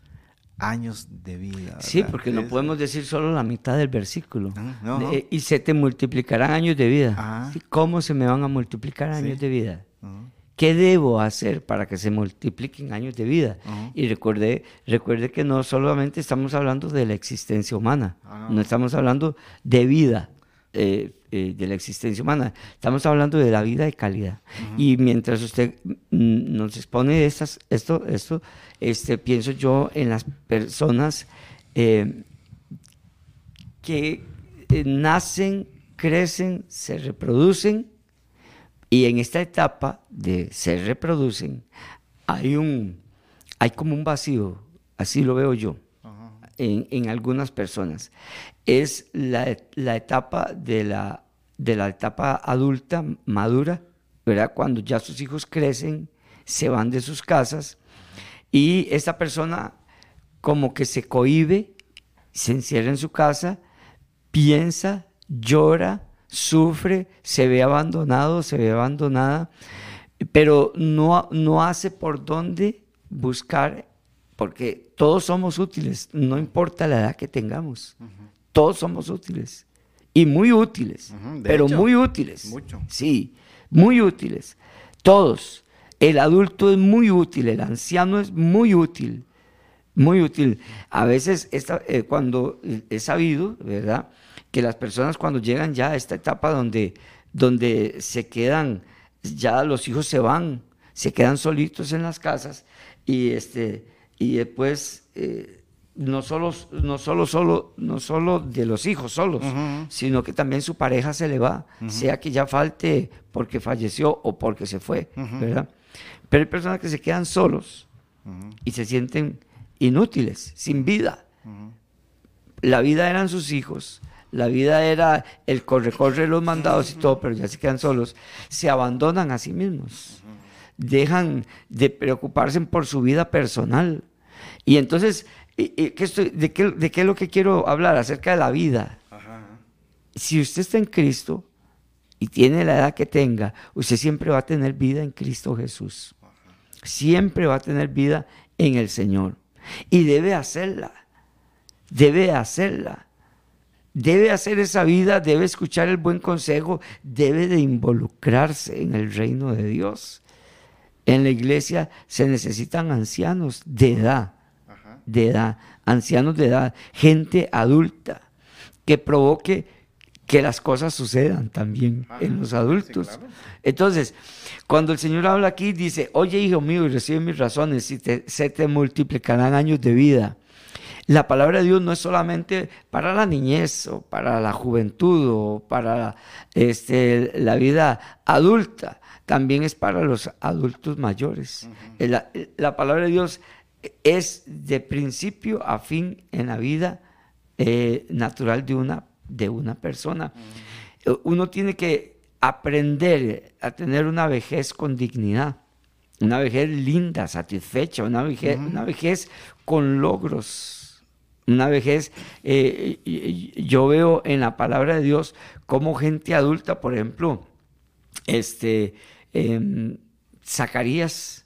S4: años de vida.
S3: Sí, porque no podemos decir solo la mitad del versículo.
S4: No, no.
S3: De- y se te multiplicarán años de vida.
S4: Ah.
S3: ¿Cómo se me van a multiplicar años
S4: Sí.
S3: de vida? ¿Qué debo hacer para que se multipliquen años de vida? Y recuerde, recuerde que no solamente estamos hablando de la existencia humana,
S4: Ah,
S3: no.
S4: no.
S3: estamos hablando de vida, eh, eh, de la existencia humana, estamos hablando de la vida de calidad. Y mientras usted mm, nos expone estas, esto, esto este, pienso yo en las personas eh, que eh, nacen, crecen, se reproducen y en esta etapa de se reproducen hay un hay como un vacío, así lo veo yo en, en algunas personas. Es la, la etapa de la, de la etapa adulta madura, ¿verdad? Cuando ya sus hijos crecen, se van de sus casas y esta persona como que se cohíbe, se encierra en su casa, piensa, llora, sufre, se ve abandonado, se ve abandonada, pero no, no hace por dónde buscar, porque todos somos útiles, no importa la edad que tengamos, todos somos útiles y muy útiles, pero
S4: hecho,
S3: muy útiles.
S4: mucho.
S3: Sí, muy útiles. Todos. El adulto es muy útil, el anciano es muy útil, muy útil. A veces esta- eh, cuando he sabido, ¿verdad? Que las personas cuando llegan ya a esta etapa donde, donde se quedan, ya los hijos se van, se quedan solitos en las casas y, este, y después... eh, no solo, no solo, solo, no solo de los hijos solos, sino que también su pareja se le va, sea que ya falte porque falleció o porque se fue, ¿verdad? Pero hay personas que se quedan solos y se sienten inútiles, sin vida. La vida eran sus hijos, la vida era el corre-corre, los mandados y todo, pero ya se quedan solos, se abandonan a sí mismos, dejan de preocuparse por su vida personal. Y entonces, ¿y- y qué estoy- de, qué, ¿de qué es lo que quiero hablar? Acerca de la vida. Si usted está en Cristo y tiene la edad que tenga, usted siempre va a tener vida en Cristo Jesús. Siempre va a tener vida en el Señor. Y debe hacerla. Debe hacerla. Debe hacer esa vida, debe escuchar el buen consejo, debe de involucrarse en el reino de Dios. En la iglesia se necesitan ancianos de edad, de edad, ancianos de edad, gente adulta, que provoque que las cosas sucedan también en los adultos. Entonces, cuando el Señor habla aquí, dice, oye hijo mío, y recibe mis razones, y te- se te multiplicarán años de vida. La palabra de Dios no es solamente para la niñez o para la juventud o para este, la vida adulta, también es para los adultos mayores. Eh, la, la palabra de Dios es de principio a fin en la vida eh, natural de una, de una persona. Eh, Uno tiene que aprender a tener una vejez con dignidad, una vejez linda, satisfecha, una vejez, una vejez con logros, una vejez, eh, yo veo en la palabra de Dios como gente adulta, por ejemplo, este, em, Zacarías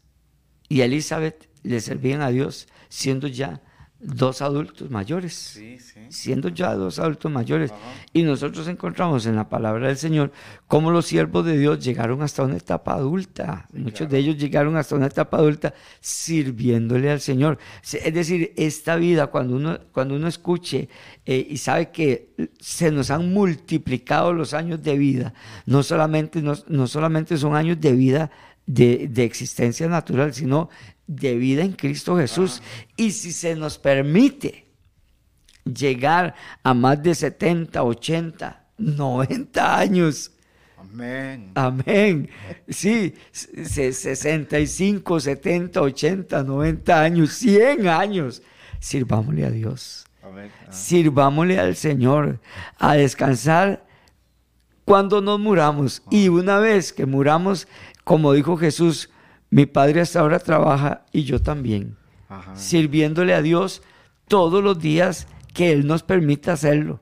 S3: y Elizabeth le servían a Dios siendo ya dos adultos mayores, siendo ya dos adultos mayores. Y nosotros encontramos en la palabra del Señor cómo los siervos de Dios llegaron hasta una etapa adulta. Muchos de ellos llegaron hasta una etapa adulta sirviéndole al Señor. Es decir, esta vida, cuando uno, cuando uno escuche eh, y sabe que se nos han multiplicado los años de vida, no solamente, no, no solamente son años de vida, de, de, existencia natural, sino de vida en Cristo Jesús. Y si se nos permite llegar a más de 70, 80, 90 años.
S4: Amén.
S3: Amén. Sí, 65, 70, 80, 90 años, 100 años. Sirvámosle a Dios. Amén. Sirvámosle al Señor a descansar cuando nos muramos. Y una vez que muramos, como dijo Jesús, mi padre hasta ahora trabaja y yo también, sirviéndole a Dios todos los días que Él nos permita hacerlo,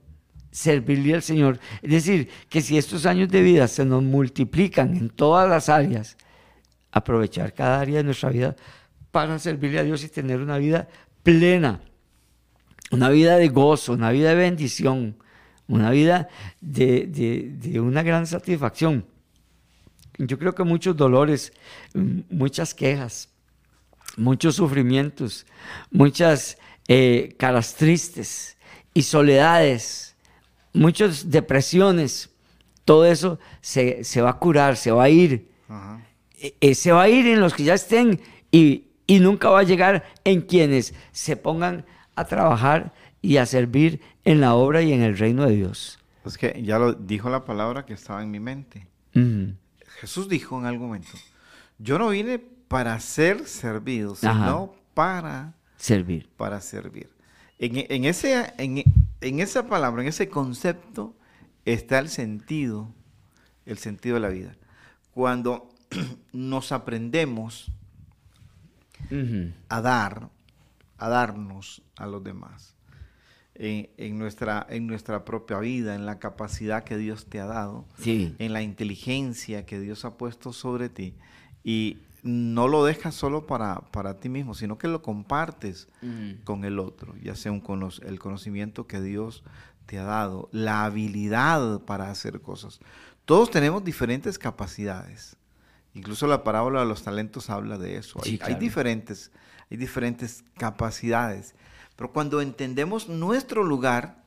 S3: servirle al Señor. Es decir, que si estos años de vida se nos multiplican en todas las áreas, aprovechar cada área de nuestra vida para servirle a Dios y tener una vida plena, una vida de gozo, una vida de bendición, una vida de, de una gran satisfacción yo creo que muchos dolores, muchas quejas, muchos sufrimientos, muchas eh, caras tristes y soledades, muchas depresiones, todo eso se, va a curar, se va a ir. E, e, se va a ir en los que ya estén y, y nunca va a llegar en quienes se pongan a trabajar y a servir en la obra y en el reino de Dios.
S4: Es que ya lo dijo la palabra que estaba en mi mente. Jesús dijo en algún momento, yo no vine para ser servido, sino para
S3: servir.
S4: Para servir. En, ese, en, esa palabra, en ese concepto, está el sentido, el sentido de la vida. Cuando [CLEARS THROAT] nos aprendemos a dar, a darnos a los demás en, nuestra, en nuestra propia vida, en la capacidad que Dios te ha dado, en la inteligencia que Dios ha puesto sobre ti. Y no lo dejas solo para, para ti mismo, sino que lo compartes con el otro, ya sea un el conocimiento que Dios te ha dado, la habilidad para hacer cosas. Todos tenemos diferentes capacidades. Incluso la parábola de los talentos habla de eso. hay, diferentes, hay diferentes capacidades. Pero cuando entendemos nuestro lugar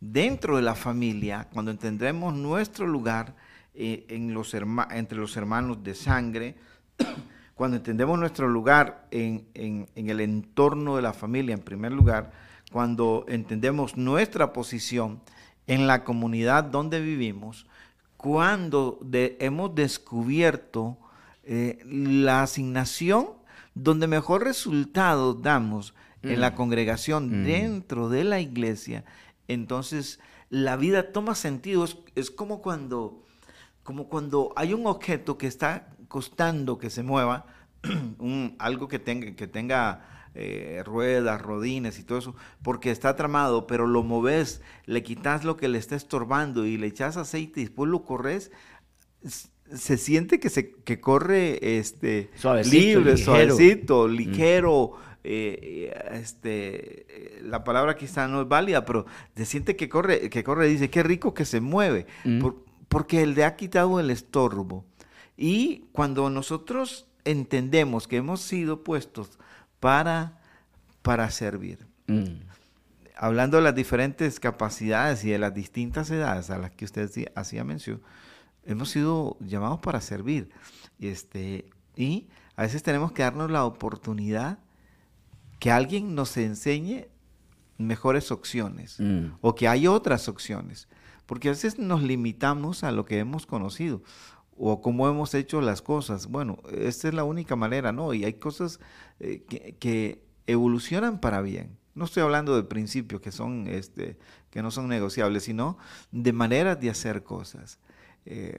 S4: dentro de la familia, cuando entendemos nuestro lugar eh, entre los hermanos de sangre, [COUGHS] cuando entendemos nuestro lugar en, el entorno de la familia, en primer lugar, cuando entendemos nuestra posición en la comunidad donde vivimos, cuando hemos descubierto eh, la asignación donde mejor resultado damos en la mm. congregación, mm. dentro de la iglesia, entonces la vida toma sentido. Es, como, cuando, como cuando hay un objeto que está costando que se mueva, [CLEARS THROAT] un, algo que tenga, que tenga eh, ruedas, rodines y todo eso, porque está tramado, pero lo moves, le quitas lo que le está estorbando y le echas aceite y después lo corres, se siente que se que corre este libre, suavecito, mm. Ligero. Eh, este, la palabra quizá no es válida, pero se siente que corre, que corre, dice, qué rico que se mueve, mm. porque él le ha quitado el estorbo. Y cuando nosotros entendemos que hemos sido puestos para, para servir, mm. hablando de las diferentes capacidades y de las distintas edades a las que usted hacía mención, hemos sido llamados para servir. Este, y a veces tenemos que darnos la oportunidad que alguien nos enseñe mejores opciones mm. o que hay otras opciones. Porque a veces nos limitamos a lo que hemos conocido o cómo hemos hecho las cosas. Bueno, esta es la única manera, ¿no? Y hay cosas eh, que, evolucionan para bien. No estoy hablando de principios que son, este, que no son negociables, sino de maneras de hacer cosas. Eh,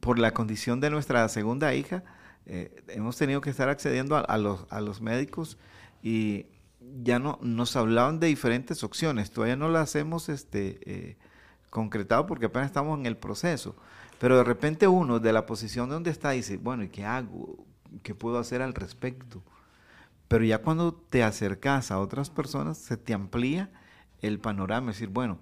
S4: por la condición de nuestra segunda hija, eh, hemos tenido que estar accediendo a, los, a los médicos y ya no nos hablaban de diferentes opciones. Todavía no las hemos este, eh, concretado porque apenas estamos en el proceso. Pero de repente uno de la posición donde está dice, bueno, ¿y qué hago? ¿Qué puedo hacer al respecto? Pero ya cuando te acercas a otras personas, se te amplía el panorama. Es decir, bueno,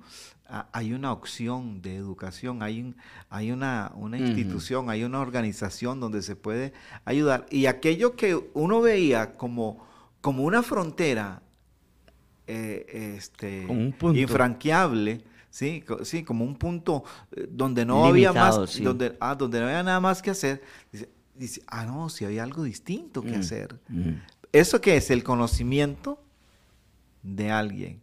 S4: hay una opción de educación, hay, hay una, una institución, hay una organización donde se puede ayudar. Y aquello que uno veía como, como una frontera eh, este, infranqueable, ¿sí? sí, como un punto eh, donde no había más, donde, ah, donde no había nada más que hacer, dice, ah, no, si había algo distinto que mm, hacer. Mm. ¿Eso qué es? El conocimiento de alguien.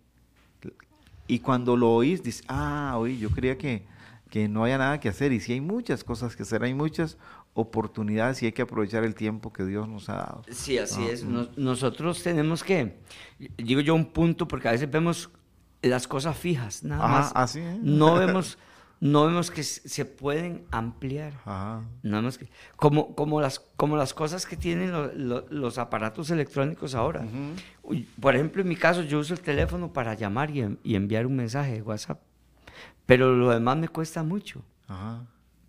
S4: Y cuando lo oís, dices, ah, oí, yo creía que, que no haya nada que hacer. Y si hay muchas cosas que hacer, hay muchas oportunidades y hay que aprovechar el tiempo que Dios nos ha dado.
S3: Sí, así es. nosotros tenemos que, digo yo un punto, porque a veces vemos las cosas fijas, nada más.
S4: Así
S3: No [LAUGHS] vemos no vemos que se pueden ampliar. No vemos que, como, como, las, como las cosas que tienen los aparatos electrónicos ahora. Por ejemplo, en mi caso, yo uso el teléfono para llamar y, y, enviar un mensaje de WhatsApp. Pero lo demás me cuesta mucho.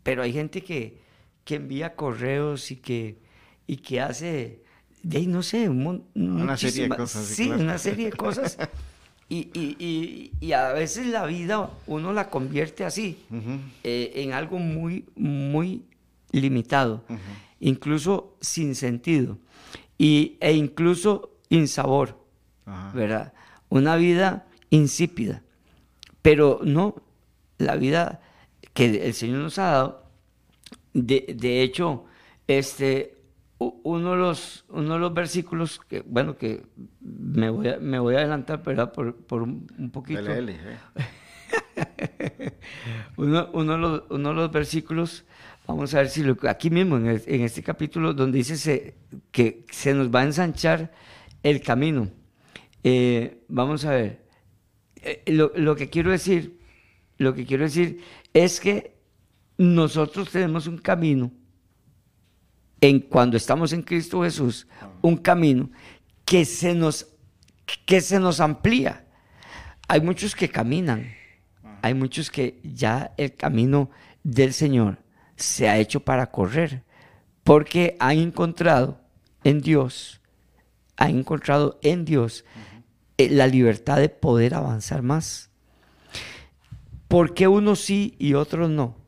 S3: Pero hay gente que, que envía correos y que, y que hace, de no sé,
S4: una serie de cosas.
S3: Sí, una serie de cosas. Y, y, y, a veces la vida uno la convierte así, eh, en algo muy, muy limitado, incluso sin sentido y, e incluso insabor, ¿verdad? Una vida insípida. Pero no, la vida que el Señor nos ha dado, de, de hecho, este, uno de los, uno de los versículos que, bueno, que me voy a, me voy a adelantar, ¿verdad? Por, por un, poquito.
S4: Eh. [LAUGHS]
S3: uno, uno, de los, uno, de los, versículos, vamos a ver si lo, aquí mismo, en, en este capítulo, donde dice que se nos va a ensanchar el camino. Eh, vamos a ver. Eh, lo, lo que quiero decir, lo que quiero decir es que nosotros tenemos un camino en cuando estamos en Cristo Jesús, un camino que se nos, que se nos amplía. Hay muchos que caminan, hay muchos que ya el camino del Señor se ha hecho para correr, porque han encontrado en Dios, han encontrado en Dios eh, la libertad de poder avanzar más. ¿Por qué unos sí y otros no?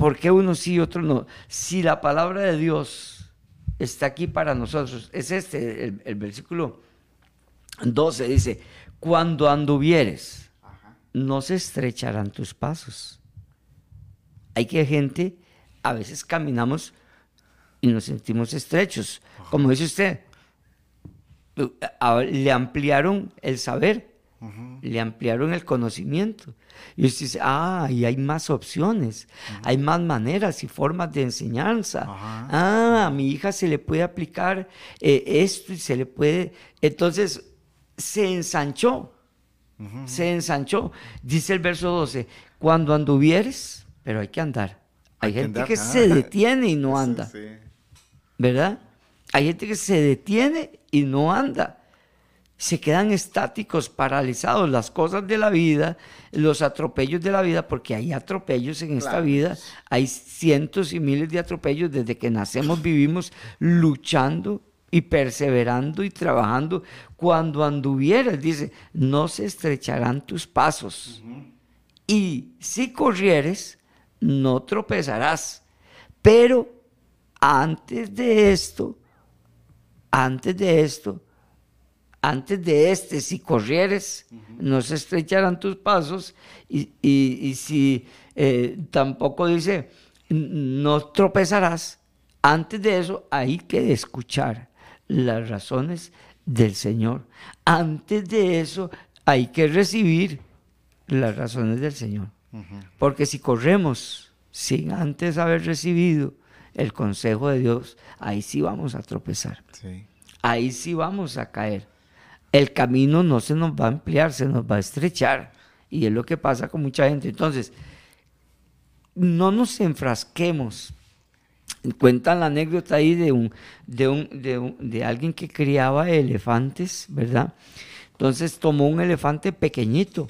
S3: ¿Por qué uno sí y otro no? Si la palabra de Dios está aquí para nosotros, es este, el, versículo 12 dice, cuando anduvieres, no se estrecharán tus pasos. Hay que gente, a veces caminamos y nos sentimos estrechos. Como dice usted, le ampliaron el saber, le ampliaron el conocimiento. Y usted dice, ah, y hay más opciones, hay más maneras y formas de enseñanza. Ah, a mi hija se le puede aplicar eh, esto y se le puede... Entonces, se ensanchó, se ensanchó. Dice el verso 12, cuando anduvieres, pero hay que andar. Hay, gente que se detiene y no [LAUGHS] anda. ¿Verdad? Hay gente que se detiene y no anda se quedan estáticos, paralizados las cosas de la vida, los atropellos de la vida, porque hay atropellos en esta vida, hay cientos y miles de atropellos desde que nacemos, vivimos luchando y perseverando y trabajando. Cuando anduvieras, dice, no se estrecharán tus pasos. Y si corrieres, no tropezarás. Pero antes de esto, antes de esto, antes de este, si corrieres, no se estrecharán tus pasos, y, si eh, tampoco dice, no tropezarás, antes de eso hay que escuchar las razones del Señor. Antes de eso hay que recibir las razones del Señor. Porque si corremos sin antes haber recibido el consejo de Dios, ahí sí vamos a tropezar. Ahí sí vamos a caer el camino no se nos va a ampliar, se nos va a estrechar. Y es lo que pasa con mucha gente. Entonces, no nos enfrasquemos. Cuentan la anécdota ahí de, un, de, un, de, un- de alguien que criaba elefantes, ¿verdad? Entonces tomó un elefante pequeñito,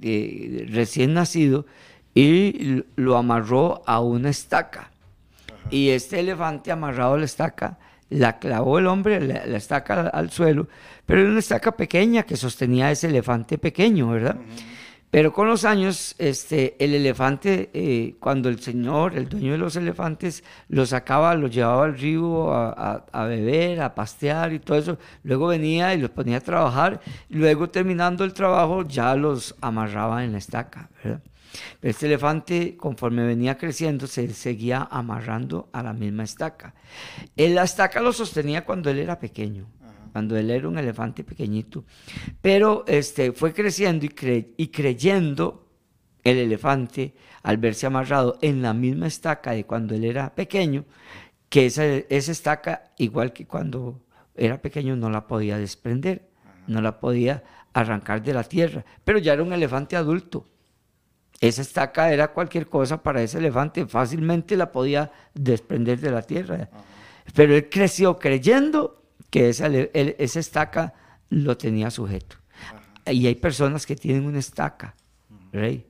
S3: eh, recién nacido, y lo amarró a una estaca. Y este elefante amarrado a la estaca, la clavó el hombre, la, la estaca al, al suelo, pero era una estaca pequeña que sostenía ese elefante pequeño, ¿verdad? Pero con los años, este, el elefante, eh, cuando el señor, el dueño de los elefantes, lo sacaba, lo llevaba al río a, a- a beber, a pastear y todo eso, luego venía y los ponía a trabajar, luego terminando el trabajo ya los amarraba en la estaca, ¿verdad? Este elefante, conforme venía creciendo, se seguía amarrando a la misma estaca. En la estaca lo sostenía cuando él era pequeño, cuando él era un elefante pequeñito. Pero este, fue creciendo y, cre- y creyendo el elefante, al verse amarrado en la misma estaca de cuando él era pequeño, que esa, esa estaca, igual que cuando era pequeño, no la podía desprender, no la podía arrancar de la tierra. Pero ya era un elefante adulto. Esa estaca era cualquier cosa para ese elefante, fácilmente la podía desprender de la tierra. Pero él creció creyendo que esa, esa estaca lo tenía sujeto. Y hay personas que tienen una estaca, Rey.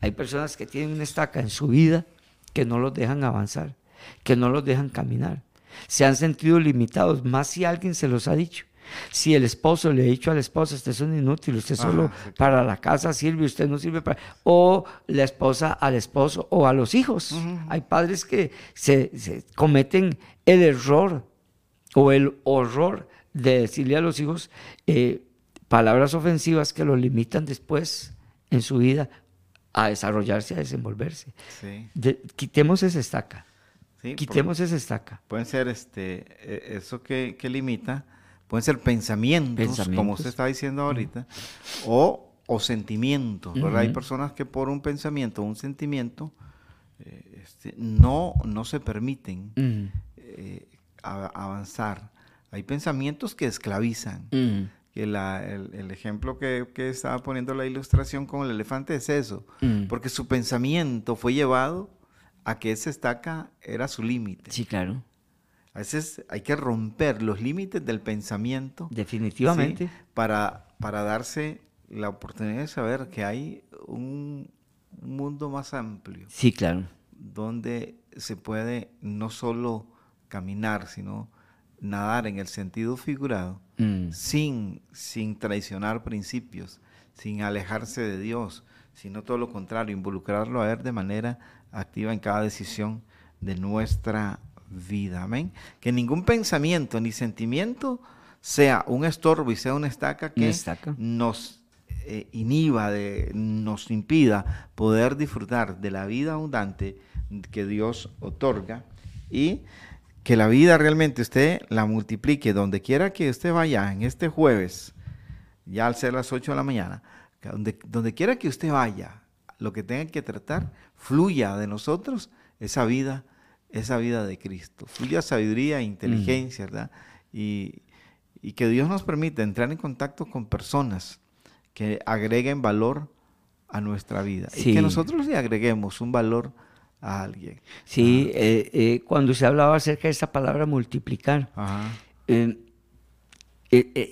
S3: Hay personas que tienen una estaca en su vida que no los dejan avanzar, que no los dejan caminar. Se han sentido limitados, más si alguien se los ha dicho. Si el esposo le ha dicho a la esposa, usted es un inútil, usted solo
S4: Ajá, sí, claro.
S3: para la casa sirve, usted no sirve para... O la esposa al esposo o a los hijos. Hay padres que se, se cometen el error o el horror de decirle a los hijos eh, palabras ofensivas que los limitan después en su vida a desarrollarse, a desenvolverse.
S4: Sí,
S3: De- quitemos esa estaca,
S4: sí,
S3: quitemos esa estaca.
S4: Pueden ser este, eh, eso que, que limita, pueden ser pensamientos, como usted está diciendo ahorita, o, o sentimientos, ¿verdad? Hay personas que por un pensamiento o un sentimiento eh, este, no, no se permiten eh, a- avanzar. Hay pensamientos que esclavizan. Que la- el, el ejemplo que, que estaba poniendo la ilustración con el elefante es eso, porque su pensamiento fue llevado a que esa estaca era su límite.
S3: Sí, claro,
S4: A veces hay que romper los límites del pensamiento
S3: definitivamente.
S4: ¿sí? para, para darse la oportunidad de saber que hay un, un mundo más amplio
S3: Sí, claro.
S4: donde se puede no solo caminar, sino nadar en el sentido figurado
S3: Mm,
S4: sin, sin traicionar principios, sin alejarse de Dios, sino todo lo contrario, involucrarlo a Él de manera activa en cada decisión de nuestra vida. Amén. Que ningún pensamiento ni sentimiento sea un estorbo y sea una estaca que
S3: estaca.
S4: nos eh, inhiba, de, nos impida poder disfrutar de la vida abundante que Dios otorga y que la vida realmente usted la multiplique donde quiera que usted vaya en este jueves, ya al ser las 8 de la mañana, donde, donde quiera que usted vaya, lo que tenga que tratar, fluya de nosotros esa vida, esa vida de Cristo. Fluya sabiduría e inteligencia, ¿verdad? Y, y que Dios nos permita entrar en contacto con personas que agreguen valor a nuestra vida. Y que nosotros le agreguemos un valor a alguien.
S3: Sí, eh, eh, cuando se hablaba acerca de esa palabra multiplicar,
S4: Ajá.
S3: eh,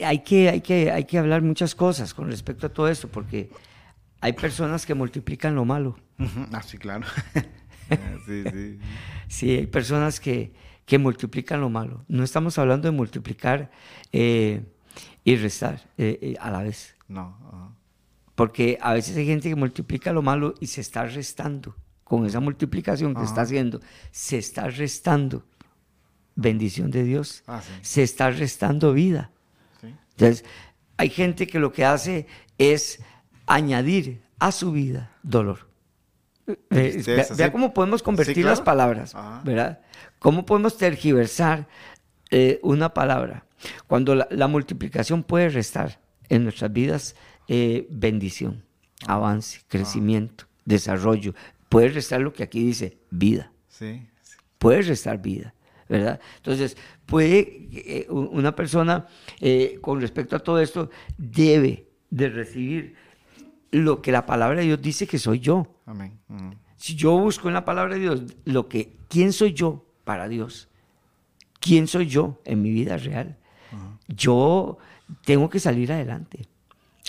S3: hay, que, hay, que, hay que hablar muchas cosas con respecto a todo esto, porque hay personas que multiplican lo malo.
S4: Ah, sí, claro. [LAUGHS] [LAUGHS] sí, sí.
S3: Sí, hay personas que, que multiplican lo malo. No estamos hablando de multiplicar eh, y restar eh, eh, a la vez.
S4: No.
S3: Porque a veces hay gente que multiplica lo malo y se está restando. Con esa multiplicación que está haciendo, se está restando bendición de Dios.
S4: Ah, sí.
S3: Se está restando vida.
S4: Sí.
S3: Entonces, hay gente que lo que hace es añadir a su vida dolor. Eh,
S4: Tristeza,
S3: vea,
S4: sí.
S3: vea cómo podemos convertir
S4: Sí, claro.
S3: las palabras,
S4: Ajá.
S3: ¿verdad? Cómo podemos tergiversar eh, una palabra. Cuando la, la multiplicación puede restar en nuestras vidas eh, bendición, avance, crecimiento, desarrollo. Puede restar lo que aquí dice, vida
S4: Sí. sí.
S3: puede restar vida, ¿verdad? Entonces, puede eh, una persona eh, con respecto a todo esto debe de recibir lo que la palabra de Dios dice que soy yo.
S4: Amén.
S3: Si yo busco en la palabra de Dios lo que, quién soy yo para Dios, quién soy yo en mi vida real, yo tengo que salir adelante.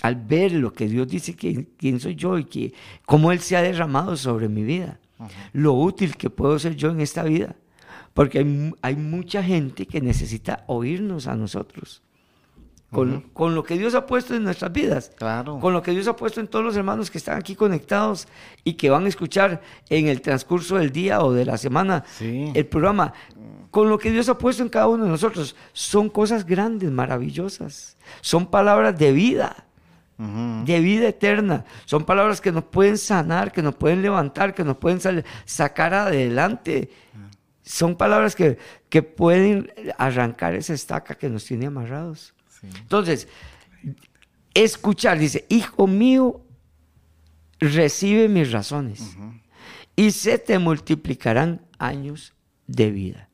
S3: Al ver lo que Dios dice que quién soy yo y que cómo Él se ha derramado sobre mi vida, lo útil que puedo ser yo en esta vida. Porque hay, hay mucha gente que necesita oírnos a nosotros con, con, lo que Dios ha puesto en nuestras vidas,
S4: claro.
S3: con lo que Dios ha puesto en todos los hermanos que están aquí conectados y que van a escuchar en el transcurso del día o de la semana
S4: Sí.
S3: el programa, con lo que Dios ha puesto en cada uno de nosotros. Son cosas grandes, maravillosas, son palabras de vida, de vida eterna, son palabras que nos pueden sanar, que nos pueden levantar, que nos pueden sacar adelante. Son palabras que, que pueden arrancar esa estaca que nos tiene amarrados.
S4: Sí.
S3: Entonces, escuchar, dice, hijo mío, recibe mis razones y se te multiplicarán años de vida.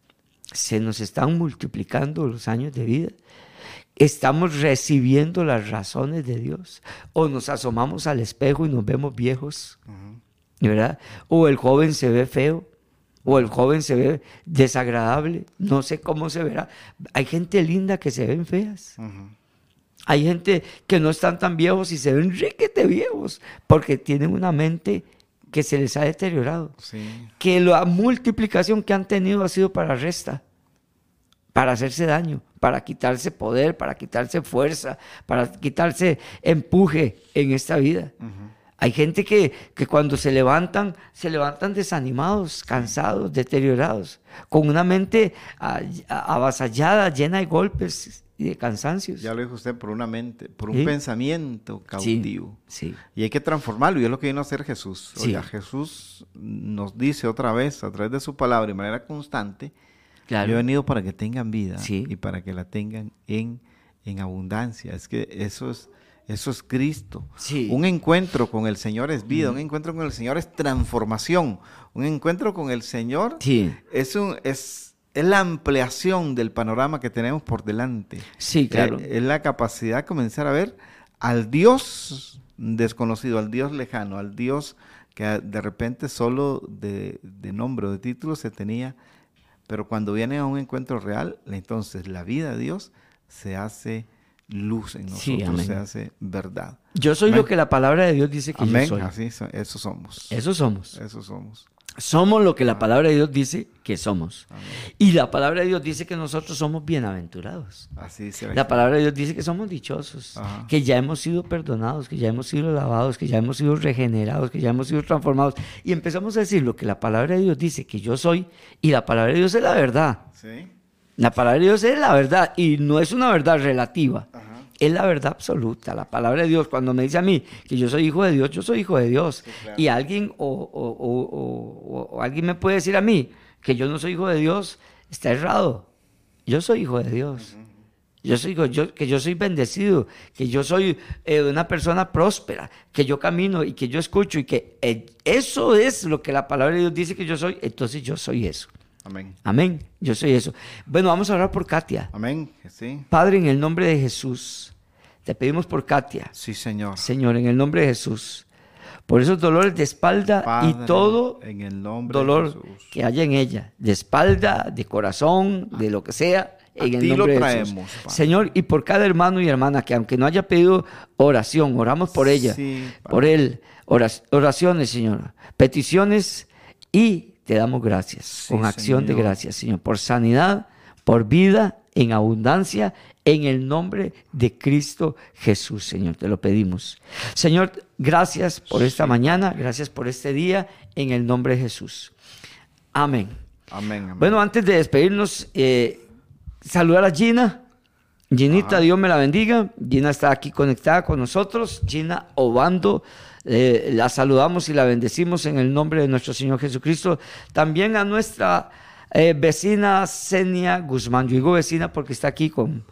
S3: Se nos están multiplicando los años de vida. Estamos recibiendo las razones de Dios. O nos asomamos al espejo y nos vemos viejos, ¿verdad? O el joven se ve feo, o el joven se ve desagradable. No sé cómo se verá. Hay gente linda que se ven feas. Hay gente que no están tan viejos y se ven riquete viejos porque tienen una mente que se les ha deteriorado.
S4: Sí.
S3: Que la multiplicación que han tenido ha sido para resta, para hacerse daño, para quitarse poder, para quitarse fuerza, para quitarse empuje en esta vida. Hay gente que, que cuando se levantan, se levantan desanimados, cansados, deteriorados, con una mente avasallada, llena de golpes y de cansancios.
S4: Ya lo dijo usted por una mente, por un
S3: Sí.
S4: pensamiento cautivo.
S3: Sí,
S4: Y hay que transformarlo, y es lo que vino a hacer Jesús.
S3: Sí.
S4: Oiga, Jesús nos dice otra vez, a través de su palabra, de manera constante,
S3: claro.
S4: yo he venido para que tengan vida
S3: Sí.
S4: y para que la tengan en, en abundancia. Es que eso es, eso es Cristo.
S3: Sí.
S4: Un encuentro con el Señor es vida, un encuentro con el Señor es transformación, un encuentro con el Señor
S3: Sí,
S4: es, un, es, es la ampliación del panorama que tenemos por delante.
S3: sí, claro.
S4: Eh, es la capacidad de comenzar a ver al Dios desconocido, al Dios lejano, al Dios que de repente solo de, de nombre o de título se tenía, pero cuando viene a un encuentro real, entonces la vida de Dios se hace luz en nosotros,
S3: Sí, amén.
S4: se hace verdad.
S3: Yo soy
S4: Amén.
S3: lo que la palabra de Dios dice que
S4: Amén,
S3: yo soy.
S4: así, so- eso somos.
S3: Eso somos.
S4: Eso somos.
S3: Somos lo que la palabra de Dios dice que somos. Y la palabra de Dios dice que nosotros somos bienaventurados.
S4: Así dice
S3: La palabra de Dios dice que somos dichosos,
S4: Ajá.
S3: que ya hemos sido perdonados, que ya hemos sido lavados, que ya hemos sido regenerados, que ya hemos sido transformados. Y empezamos a decir lo que la palabra de Dios dice que yo soy, y la palabra de Dios es la verdad.
S4: Sí.
S3: La palabra de Dios es la verdad, y no es una verdad relativa.
S4: Ajá.
S3: Es la verdad absoluta. La palabra de Dios, cuando me dice a mí que yo soy hijo de Dios, yo soy hijo de Dios.
S4: claro.
S3: Y alguien o, o- o- o- o alguien me puede decir a mí que yo no soy hijo de Dios, está errado. Yo soy hijo de Dios. Yo soy hijo- yo- que yo soy bendecido, que yo soy eh, una persona próspera, que yo camino y que yo escucho y que eh, eso es lo que la palabra de Dios dice que yo soy, entonces yo soy eso.
S4: Amén.
S3: Amén. Yo soy eso. Bueno, vamos a orar por Katia.
S4: Amén. Sí.
S3: Padre, en el nombre de Jesús, te pedimos por Katia,
S4: Sí, Señor.
S3: Señor, en el nombre de Jesús, por esos dolores de espalda
S4: Padre,
S3: y todo
S4: en el nombre de
S3: dolor que haya en ella, de espalda, de corazón, de lo que sea,
S4: A
S3: en el
S4: ti lo
S3: nombre de
S4: traemos,
S3: Jesús.
S4: Padre.
S3: Señor, y por cada hermano y hermana que aunque no haya pedido oración, oramos por ella,
S4: Sí,
S3: por él, oraciones, Señor, peticiones y te damos gracias,
S4: Sí,
S3: con acción de gracias, Señor, por sanidad, por vida en abundancia, en el nombre de Cristo Jesús, Señor, te lo pedimos. Señor, gracias por esta mañana, gracias por este día, en el nombre de Jesús. Amén.
S4: Amén. amén.
S3: Bueno, antes de despedirnos, eh, saludar a Gina. Ginita, Dios me la bendiga. Gina está aquí conectada con nosotros. Gina Obando, eh, la saludamos y la bendecimos en el nombre de nuestro Señor Jesucristo. También a nuestra eh, vecina Senia Guzmán. Yo digo vecina porque está aquí con,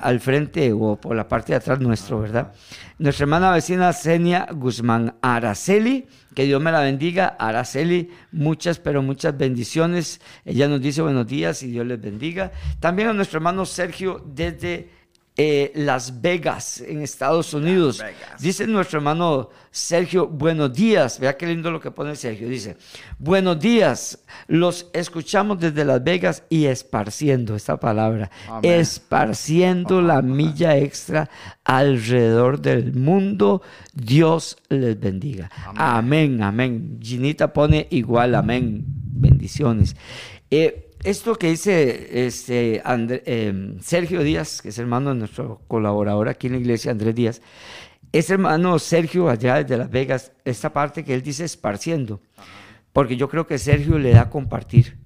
S3: al frente o por la parte de atrás nuestro, ¿verdad? Nuestra hermana vecina Senia Guzmán Araceli. Que Dios me la bendiga. Araceli, muchas, pero muchas bendiciones. Ella nos dice buenos días y Dios les bendiga. También a nuestro hermano Sergio desde eh, Las Vegas, en Estados Unidos. Dice nuestro hermano Sergio, buenos días. Vea qué lindo lo que pone Sergio. Dice, buenos días. Los escuchamos desde Las Vegas y esparciendo esta palabra.
S4: Amén.
S3: Esparciendo la milla extra alrededor del mundo. Dios les bendiga. Amén, amén. Ginita pone igual, amén. Bendiciones. Eh, esto que dice este, André- eh, Sergio Díaz, que es hermano de nuestro colaborador aquí en la iglesia, Andrés Díaz, es hermano Sergio allá desde Las Vegas, esta parte que él dice esparciendo, porque yo creo que Sergio le da compartir.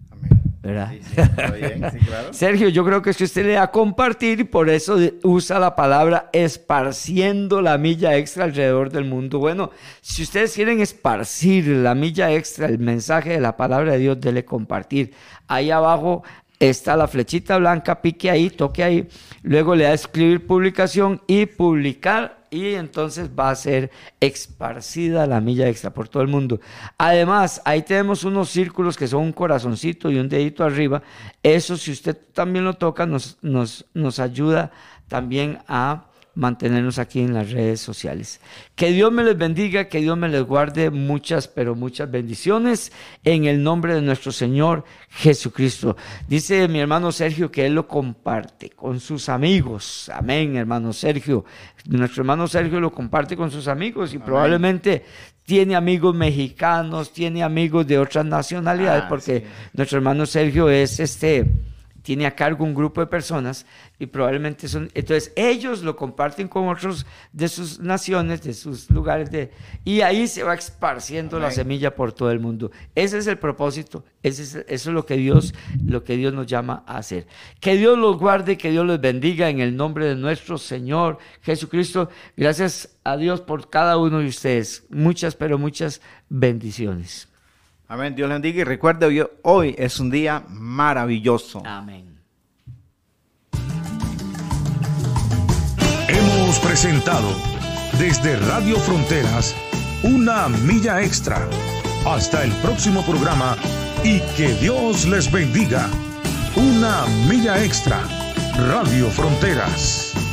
S3: ¿Verdad?
S4: Sí, sí, está bien, sí, claro. [LAUGHS]
S3: Sergio, yo creo que es que usted le da a compartir y por eso usa la palabra esparciendo la milla extra alrededor del mundo. Bueno, si ustedes quieren esparcir la milla extra, el mensaje de la palabra de Dios, dele compartir. Ahí abajo está la flechita blanca, pique ahí, toque ahí, luego le da a escribir publicación y publicar y entonces va a ser esparcida la milla extra por todo el mundo. Además, ahí tenemos unos círculos que son un corazoncito y un dedito arriba. Eso, si usted también lo toca, nos, nos, nos ayuda también a mantenernos aquí en las redes sociales. Que Dios me les bendiga, que Dios me les guarde muchas, pero muchas bendiciones en el nombre de nuestro Señor Jesucristo. Dice mi hermano Sergio que él lo comparte con sus amigos. Amén, hermano Sergio. Nuestro hermano Sergio lo comparte con sus amigos y probablemente tiene amigos mexicanos, tiene amigos de otras nacionalidades,
S4: Ah,
S3: porque
S4: sí.
S3: nuestro hermano Sergio es este tiene a cargo un grupo de personas y probablemente son, entonces ellos lo comparten con otros de sus naciones, de sus lugares de, y ahí se va esparciendo la semilla por todo el mundo. Ese es el propósito, ese es, eso es lo que Dios, lo que Dios nos llama a hacer. Que Dios los guarde, que Dios los bendiga en el nombre de nuestro Señor Jesucristo. Gracias a Dios por cada uno de ustedes. Muchas, pero muchas bendiciones.
S4: Amén. Dios le bendiga y recuerde, hoy, hoy es un día maravilloso.
S3: Amén.
S1: Hemos presentado desde Radio Fronteras una milla extra. Hasta el próximo programa y que Dios les bendiga. Una milla extra. Radio Fronteras.